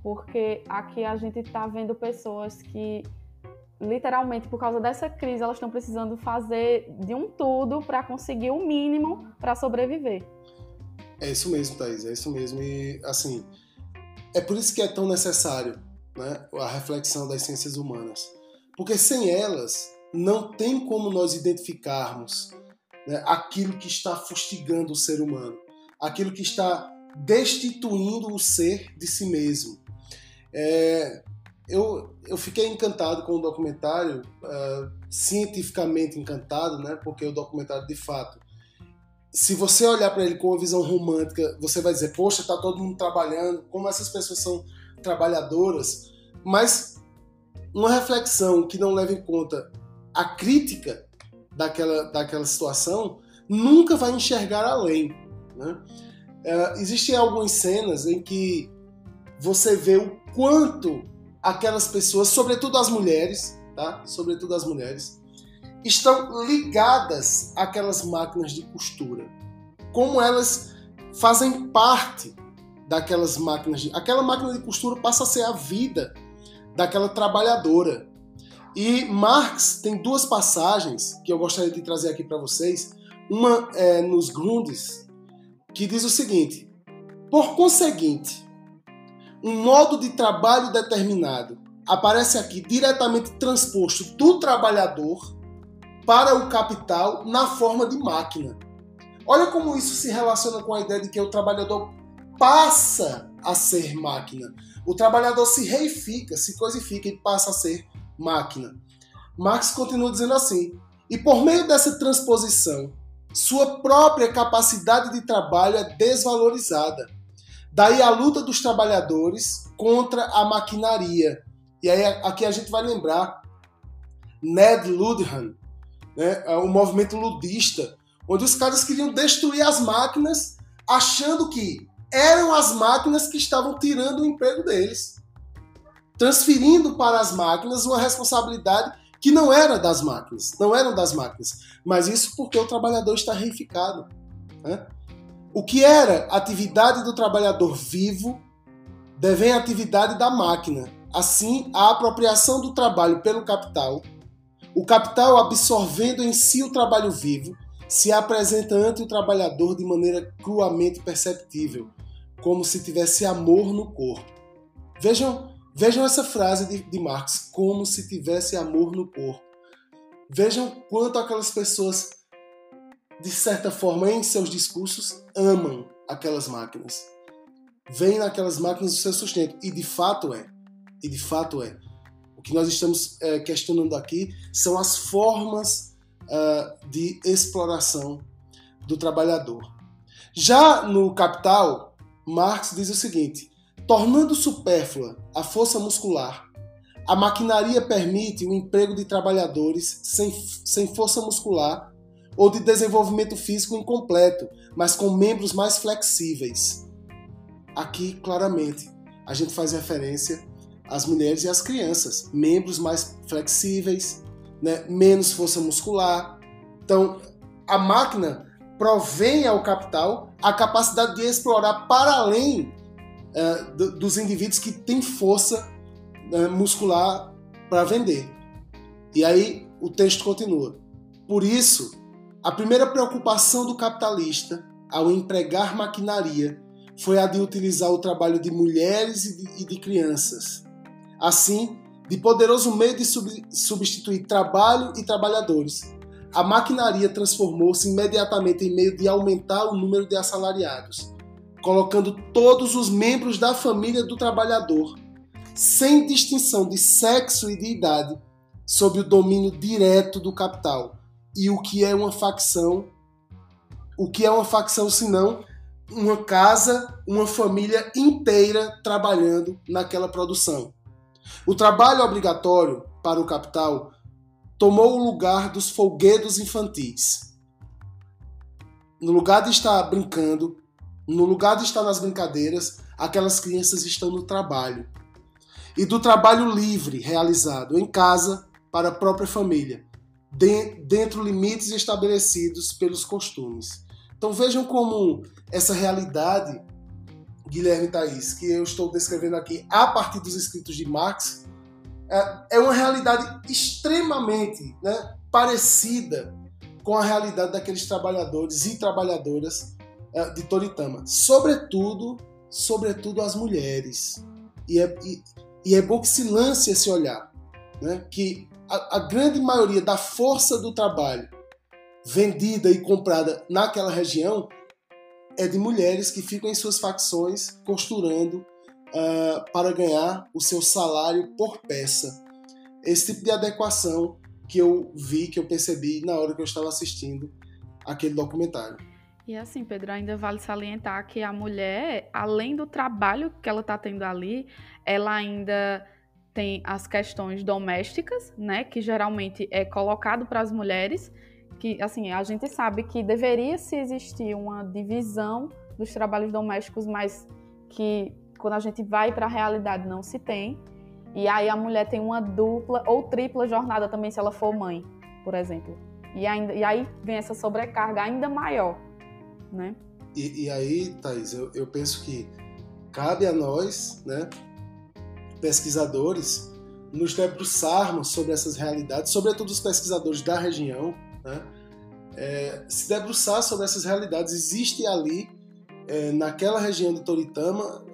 porque aqui a gente está vendo pessoas que literalmente por causa dessa crise elas estão precisando fazer de um tudo para conseguir o mínimo para sobreviver. É isso mesmo, Thaís, é isso mesmo. E, assim, é por isso que é tão necessário né, a reflexão das ciências humanas. Porque sem elas, não tem como nós identificarmos né, aquilo que está fustigando o ser humano, aquilo que está destituindo o ser de si mesmo. É, eu, eu fiquei encantado com o documentário, uh, cientificamente encantado, né, porque o documentário, de fato, se você olhar para ele com uma visão romântica, você vai dizer, poxa, tá todo mundo trabalhando, como essas pessoas são trabalhadoras, mas uma reflexão que não leva em conta a crítica daquela, daquela situação nunca vai enxergar além. Né? É, existem algumas cenas em que você vê o quanto aquelas pessoas, sobretudo as mulheres, tá? Sobretudo as mulheres, estão ligadas àquelas máquinas de costura. Como elas fazem parte daquelas máquinas de... Aquela máquina de costura passa a ser a vida daquela trabalhadora. E Marx tem duas passagens que eu gostaria de trazer aqui para vocês. Uma é nos Grundes, que diz o seguinte: Por conseguinte, um modo de trabalho determinado aparece aqui diretamente transposto do trabalhador para o capital na forma de máquina. Olha como isso se relaciona com a ideia de que o trabalhador passa a ser máquina. O trabalhador se reifica, se coisifica e passa a ser máquina. Marx continua dizendo assim: e por meio dessa transposição, sua própria capacidade de trabalho é desvalorizada. Daí a luta dos trabalhadores contra a maquinaria. E aí aqui a gente vai lembrar Ned Luddhan, né, é movimento ludista, onde os caras queriam destruir as máquinas, achando que eram as máquinas que estavam tirando o emprego deles, transferindo para as máquinas uma responsabilidade que não era das máquinas, não eram das máquinas, mas isso porque o trabalhador está reificado. Né? O que era atividade do trabalhador vivo devém à atividade da máquina. Assim, a apropriação do trabalho pelo capital o capital, absorvendo em si o trabalho vivo, se apresenta ante o trabalhador de maneira cruamente perceptível, como se tivesse amor no corpo. Vejam, vejam essa frase de, de Marx, como se tivesse amor no corpo. Vejam quanto aquelas pessoas, de certa forma, em seus discursos, amam aquelas máquinas. Veem naquelas máquinas o seu sustento. E de fato é. E de fato é. O que nós estamos é, questionando aqui são as formas uh, de exploração do trabalhador. Já no Capital, Marx diz o seguinte: tornando supérflua a força muscular, A maquinaria permite o emprego de trabalhadores sem, sem força muscular ou de desenvolvimento físico incompleto, mas com membros mais flexíveis. Aqui, claramente, a gente faz referência às mulheres e às crianças, membros mais flexíveis, né, menos força muscular. Então, a máquina provém ao capital a capacidade de explorar para além uh, dos indivíduos que têm força uh, muscular para vender. E aí o texto continua. Por isso, a primeira preocupação do capitalista ao empregar maquinaria foi a de utilizar o trabalho de mulheres e de, e de crianças. Assim, de poderoso meio de sub, substituir trabalho e trabalhadores, a maquinaria transformou-se imediatamente em meio de aumentar o número de assalariados, colocando todos os membros da família do trabalhador, sem distinção de sexo e de idade, sob o domínio direto do capital. E o que é uma facção? O que é uma facção senão uma casa, uma família inteira trabalhando naquela produção? O trabalho obrigatório para o capital tomou o lugar dos folguedos infantis. No lugar de estar brincando, no lugar de estar nas brincadeiras, aquelas crianças estão no trabalho. E do trabalho livre realizado em casa para a própria família, dentro limites estabelecidos pelos costumes. Então vejam como essa realidade, Guilherme Thaís, que eu estou descrevendo aqui a partir dos escritos de Marx, é, é uma realidade extremamente né, parecida com a realidade daqueles trabalhadores e trabalhadoras é, de Toritama. Sobretudo, sobretudo as mulheres. E é, e, e é bom que se lance esse olhar, né, que a, a grande maioria da força do trabalho vendida e comprada naquela região é de mulheres que ficam em suas facções costurando uh, para ganhar o seu salário por peça. Esse tipo de adequação que eu vi, que eu percebi na hora que eu estava assistindo aquele documentário. E assim, Pedro, ainda vale salientar que a mulher, além do trabalho que ela está tendo ali, ela ainda tem as questões domésticas, né, que geralmente é colocado para as mulheres, que assim, a gente sabe que deveria se existir uma divisão dos trabalhos domésticos, mas que quando a gente vai para a realidade não se tem. E aí a mulher tem uma dupla ou tripla jornada também se ela for mãe, por exemplo. E, ainda, e aí vem essa sobrecarga ainda maior, né? E, e aí, Thaís, eu, eu penso que cabe a nós, né, pesquisadores, nos debruçarmos sobre essas realidades, sobretudo os pesquisadores da região, né, é, se debruçar sobre essas realidades. Existe ali, é, naquela região de Toritama,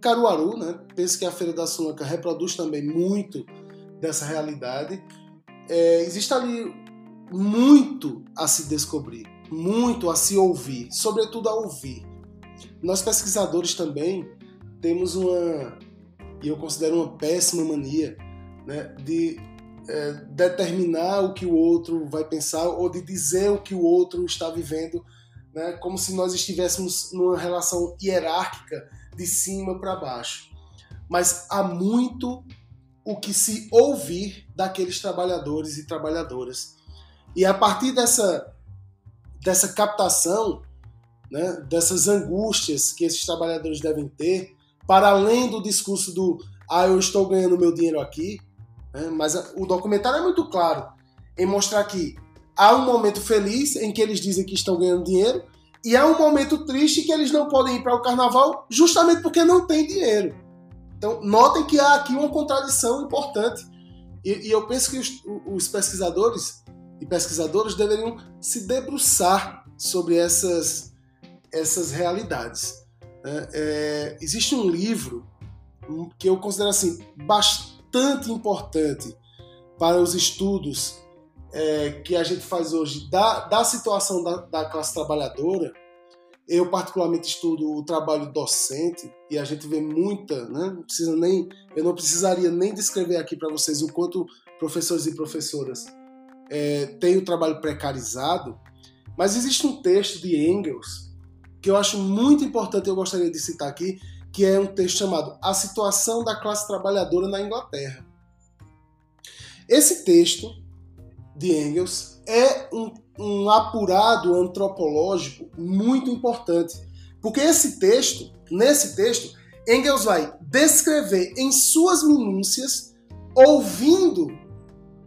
Caruaru, né? Penso que a Feira da Sulanca reproduz também muito dessa realidade. É, existe ali muito a se descobrir, muito a se ouvir, sobretudo a ouvir. Nós pesquisadores também temos uma, e eu considero uma péssima mania, né, de é, determinar o que o outro vai pensar ou de dizer o que o outro está vivendo, né, como se nós estivéssemos numa relação hierárquica de cima para baixo. Mas há muito o que se ouvir daqueles trabalhadores e trabalhadoras. E a partir dessa, dessa captação, né, dessas angústias que esses trabalhadores devem ter, para além do discurso do ah, eu estou ganhando meu dinheiro aqui, né, mas o documentário é muito claro em mostrar que há um momento feliz em que eles dizem que estão ganhando dinheiro e é um momento triste que eles não podem ir para o carnaval justamente porque não tem dinheiro. Então, notem que há aqui uma contradição importante. E, e eu penso que os, os, pesquisadores e pesquisadoras deveriam se debruçar sobre essas, essas realidades. É, é, existe um livro que eu considero assim bastante importante para os estudos é, que a gente faz hoje da, da situação da, da classe trabalhadora, eu particularmente estudo o trabalho docente e a gente vê muita, né? Não precisa nem, eu não precisaria nem descrever aqui para vocês o quanto professores e professoras é, têm o trabalho precarizado, mas existe um texto de Engels que eu acho muito importante, eu gostaria de citar aqui, que é um texto chamado A Situação da Classe Trabalhadora na Inglaterra. Esse texto de Engels é um, um apurado antropológico muito importante, porque esse texto, nesse texto, Engels vai descrever em suas minúcias, ouvindo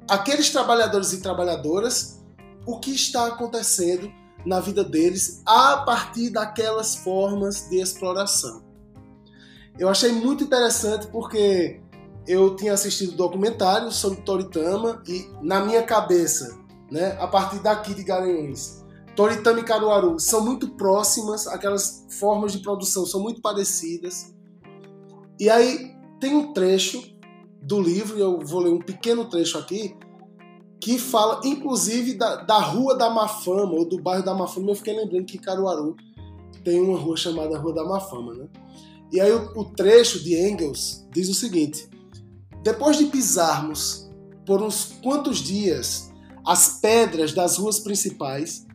aqueles trabalhadores e trabalhadoras, o que está acontecendo na vida deles a partir daquelas formas de exploração. Eu achei muito interessante porque eu tinha assistido documentário sobre Toritama e na minha cabeça, né, a partir daqui de Garanhuns, Toritama e Caruaru são muito próximas, aquelas formas de produção são muito parecidas. E aí tem um trecho do livro, e eu vou ler um pequeno trecho aqui, que fala inclusive da, da Rua da Mafama, ou do bairro da Mafama. Eu fiquei lembrando que Caruaru tem uma rua chamada Rua da Mafama, né? E aí o, o trecho de Engels diz o seguinte: depois de pisarmos por uns quantos dias as pedras das ruas principais,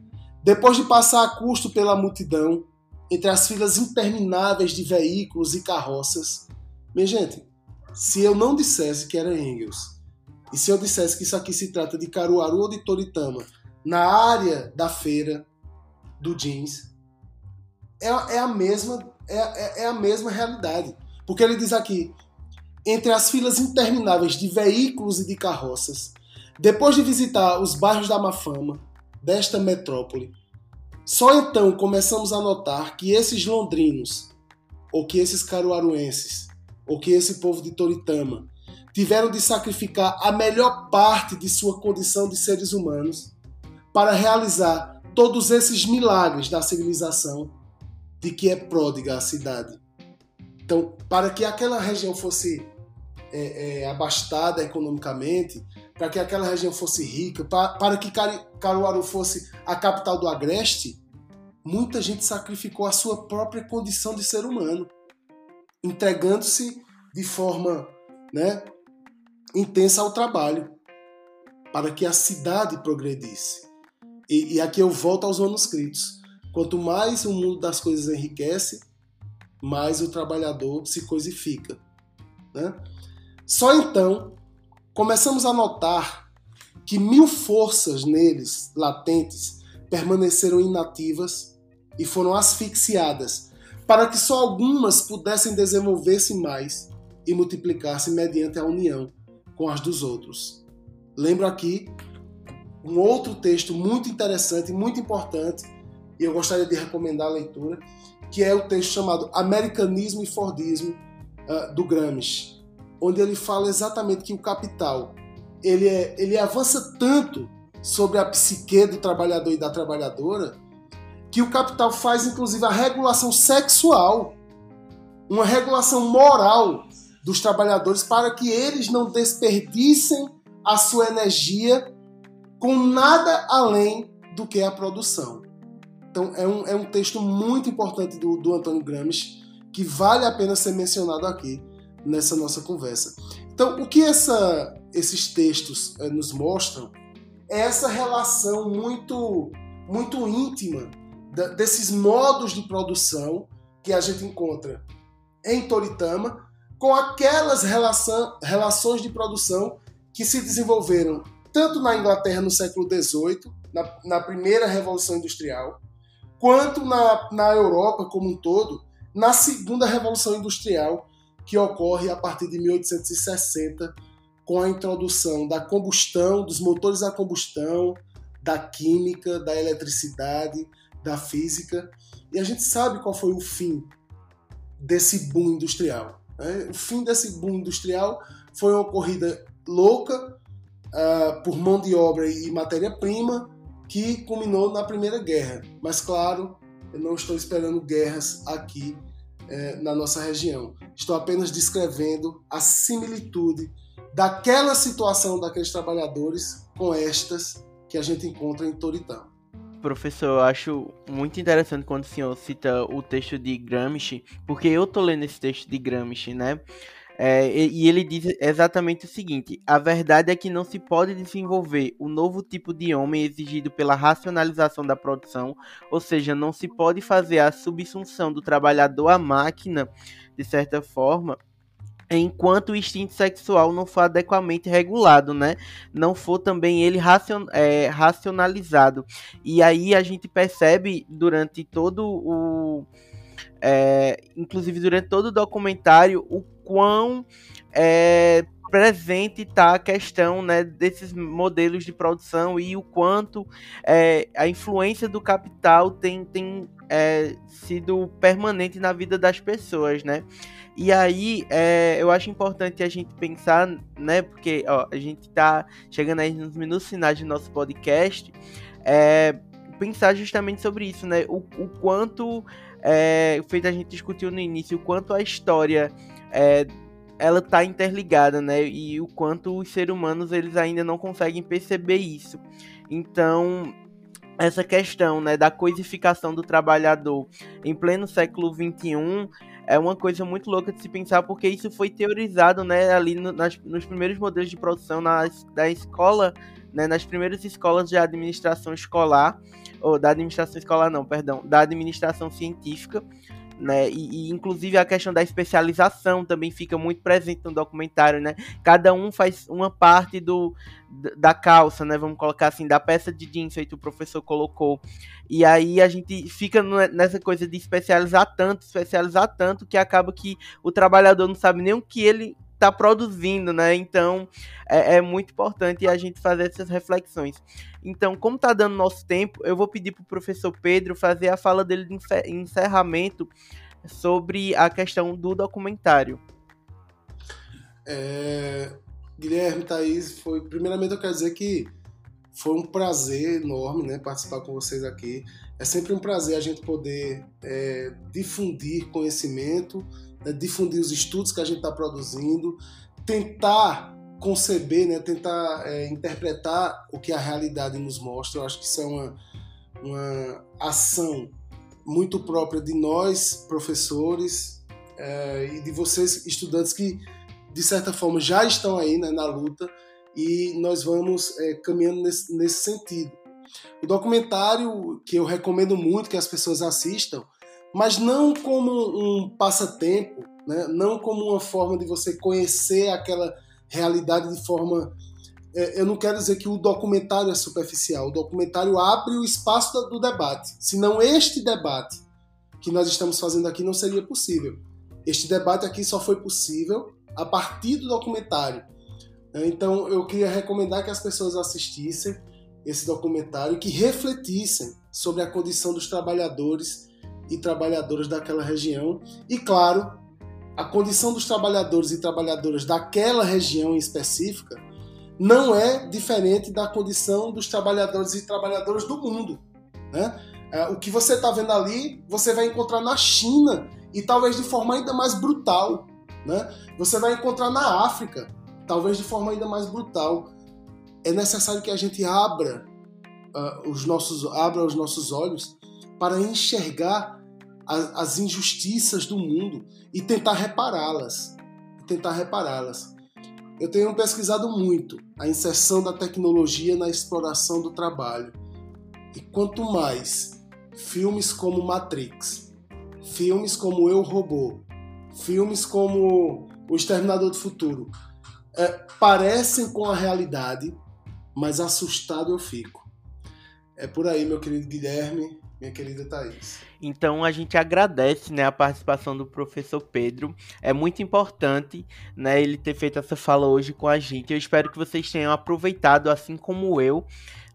depois de passar a custo pela multidão, entre as filas intermináveis de veículos e carroças, minha gente, se eu não dissesse que era Engels, e se eu dissesse que isso aqui se trata de Caruaru ou de Toritama, na área da feira do jeans, é, é a mesma é, é, é a mesma realidade. Porque ele diz aqui: entre as filas intermináveis de veículos e de carroças, depois de visitar os bairros da Mafama, desta metrópole, só então começamos a notar que esses londrinos, ou que esses caruaruenses, ou que esse povo de Toritama, tiveram de sacrificar a melhor parte de sua condição de seres humanos para realizar todos esses milagres da civilização de que é pródiga a cidade. Então, para que aquela região fosse é, é, abastada economicamente, para que aquela região fosse rica, para, para que Caruaru fosse a capital do Agreste, muita gente sacrificou a sua própria condição de ser humano, entregando-se de forma né, intensa ao trabalho, para que a cidade progredisse. E, e aqui eu volto aos manuscritos. Quanto mais o mundo das coisas enriquece, mais o trabalhador se coisifica. Né? Só então começamos a notar que mil forças neles latentes permaneceram inativas e foram asfixiadas, para que só algumas pudessem desenvolver-se mais e multiplicar-se mediante a união com as dos outros. Lembro aqui um outro texto muito interessante, muito importante, e eu gostaria de recomendar a leitura, que é o texto chamado Americanismo e Fordismo uh, do Gramsci, onde ele fala exatamente que o capital ele, é, ele avança tanto sobre a psique do trabalhador e da trabalhadora que o capital faz inclusive a regulação sexual, uma regulação moral dos trabalhadores para que eles não desperdicem a sua energia com nada além do que a produção. Então é um, é um texto muito importante do, do Antônio Gramsci que vale a pena ser mencionado aqui nessa nossa conversa. Então, o que essa, esses textos é, nos mostram é essa relação muito, muito íntima da, desses modos de produção que a gente encontra em Toritama com aquelas relação, relações de produção que se desenvolveram tanto na Inglaterra no século XVIII, na, na primeira Revolução Industrial, quanto na, na Europa como um todo, na segunda Revolução Industrial, que ocorre a partir de 1860, com a introdução da combustão, dos motores a combustão, da química, da eletricidade, da física. E a gente sabe qual foi o fim desse boom industrial. Né? O fim desse boom industrial foi uma corrida louca uh, por mão de obra e matéria-prima, que culminou na Primeira Guerra. Mas, claro, eu não estou esperando guerras aqui é, na nossa região. Estou apenas descrevendo a similitude daquela situação daqueles trabalhadores com estas que a gente encontra em Toritã. Professor, eu acho muito interessante quando o senhor cita o texto de Gramsci, porque eu tô lendo esse texto de Gramsci, né? É, e ele diz exatamente o seguinte: a verdade é que não se pode desenvolver o novo tipo de homem exigido pela racionalização da produção, ou seja, não se pode fazer a subsunção do trabalhador à máquina, de certa forma, enquanto o instinto sexual não for adequadamente regulado, né? Não for também ele racion, é, racionalizado. E aí a gente percebe durante todo o. É, inclusive durante todo o documentário, o quão é, presente está a questão né, desses modelos de produção e o quanto é, a influência do capital tem, tem é, sido permanente na vida das pessoas, né? E aí, é, eu acho importante a gente pensar, né? Porque ó, a gente tá chegando aí nos minutos finais do nosso podcast, é, pensar justamente sobre isso, né? O, o quanto, é, feito a gente discutiu no início, o quanto a história é, ela tá interligada, né? E o quanto os seres humanos eles ainda não conseguem perceber isso. Então, essa questão, né, da coisificação do trabalhador em pleno século XXI é uma coisa muito louca de se pensar, porque isso foi teorizado, né, ali no, nas, nos primeiros modelos de produção nas, da escola, né, nas primeiras escolas de administração escolar, ou da administração escolar não, perdão, da administração científica, né? E, e, inclusive a questão da especialização também fica muito presente no documentário, né? Cada um faz uma parte do da calça, né? Vamos colocar assim, da peça de jeans que o professor colocou. E aí a gente fica nessa coisa de especializar tanto, especializar tanto que acaba que o trabalhador não sabe nem o que ele está produzindo, né? Então é, é, muito importante a gente fazer essas reflexões. Então, como está dando nosso tempo, eu vou pedir para o professor Pedro fazer a fala dele de encerramento sobre a questão do documentário. É, Guilherme, Thaís, foi, primeiramente eu quero dizer que foi um prazer enorme né, participar com vocês aqui. É sempre um prazer a gente poder é, difundir conhecimento, né, difundir os estudos que a gente está produzindo, tentar conceber, né, tentar é, interpretar o que a realidade nos mostra. Eu acho que isso é uma, uma ação muito própria de nós, professores, é, e de vocês, estudantes, que de certa forma já estão aí né, na luta, e nós vamos é, caminhando nesse, nesse sentido. O documentário que eu recomendo muito que as pessoas assistam mas não como um passatempo, né? não como uma forma de você conhecer aquela realidade de forma. É, eu não quero dizer que o documentário é superficial, o documentário abre o espaço do debate. Senão, este debate que nós estamos fazendo aqui não seria possível. Este debate aqui só foi possível a partir do documentário. Então, eu queria recomendar que as pessoas assistissem esse documentário, que refletissem sobre a condição dos trabalhadores e trabalhadoras daquela região. E, claro, a condição dos trabalhadores e trabalhadoras daquela região em específica não é diferente da condição dos trabalhadores e trabalhadoras do mundo. Né? É, o que você está vendo ali, você vai encontrar na China e talvez de forma ainda mais brutal. Né? Você vai encontrar na África, talvez de forma ainda mais brutal. É necessário que a gente abra uh, os nossos abra os nossos olhos para enxergar as injustiças do mundo e tentar repará-las. Tentar repará-las. Eu tenho pesquisado muito a inserção da tecnologia na exploração do trabalho. E quanto mais filmes como Matrix, filmes como Eu Robô, filmes como O Exterminador do Futuro é, parecem com a realidade, mas assustado eu fico. É por aí, meu querido Guilherme minha querida Thaís. Então a gente agradece né, a participação do professor Pedro. É muito importante né, ele ter feito essa fala hoje com a gente. Eu espero que vocês tenham aproveitado, assim como eu,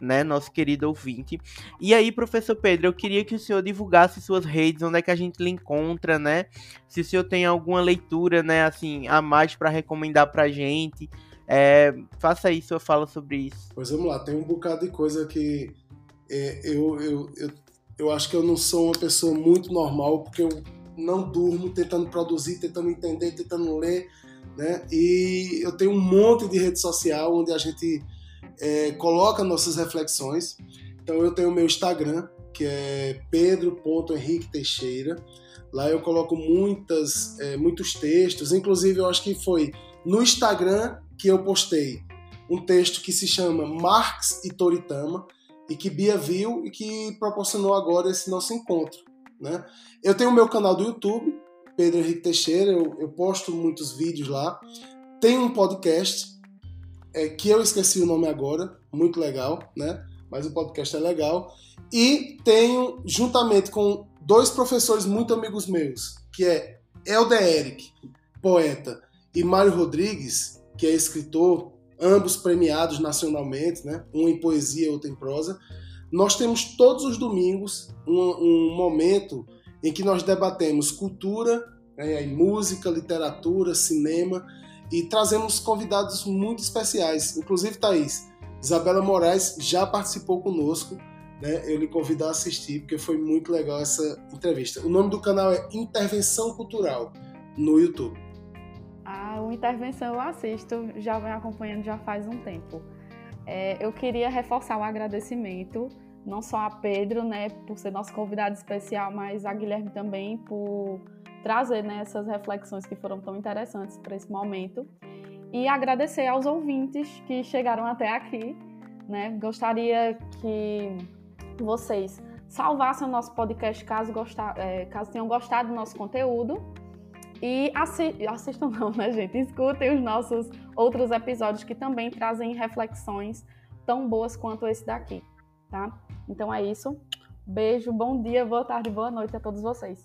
né, nosso querido ouvinte. E aí, professor Pedro, eu queria que o senhor divulgasse suas redes, onde é que a gente lhe encontra, né? Se o senhor tem alguma leitura, né, assim, a mais para recomendar pra gente. É, faça aí sua fala sobre isso. Pois vamos lá, tem um bocado de coisa que é, eu, eu, eu eu acho que eu não sou uma pessoa muito normal, porque eu não durmo tentando produzir, tentando entender, tentando ler, né? E eu tenho um monte de rede social onde a gente é, coloca nossas reflexões. Então eu tenho o meu Instagram, que é pedro.henrique Lá eu coloco muitas, é, muitos textos, inclusive eu acho que foi no Instagram que eu postei um texto que se chama Marx e Toritama, e que Bia viu e que proporcionou agora esse nosso encontro. Né? Eu tenho o meu canal do YouTube, Pedro Henrique Teixeira, eu, eu posto muitos vídeos lá. Tem um podcast é, que eu esqueci o nome agora, muito legal, né? Mas o podcast é legal. E tenho, juntamente com dois professores muito amigos meus, que é Helder Eric, poeta, e Mário Rodrigues, que é escritor, ambos premiados nacionalmente, né? um em poesia e outro em prosa. Nós temos todos os domingos um, um momento em que nós debatemos cultura, né? música, literatura, cinema e trazemos convidados muito especiais. Inclusive, Thaís, Isabela Moraes já participou conosco. Né? Eu lhe convido a assistir, porque foi muito legal essa entrevista. O nome do canal é Intervenção Cultural, no YouTube. O Intervenção eu assisto, já venho acompanhando já faz um tempo. É, eu queria reforçar o agradecimento, não só a Pedro, né, por ser nosso convidado especial, mas a Guilherme também por trazer né, essas reflexões que foram tão interessantes para esse momento. E agradecer aos ouvintes que chegaram até aqui. Né? Gostaria que vocês salvassem o nosso podcast caso, gostar, é, caso tenham gostado do nosso conteúdo. E assi assistam não, né, gente? Escutem os nossos outros episódios que também trazem reflexões tão boas quanto esse daqui, tá? Então é isso. Beijo, bom dia, boa tarde, boa noite a todos vocês.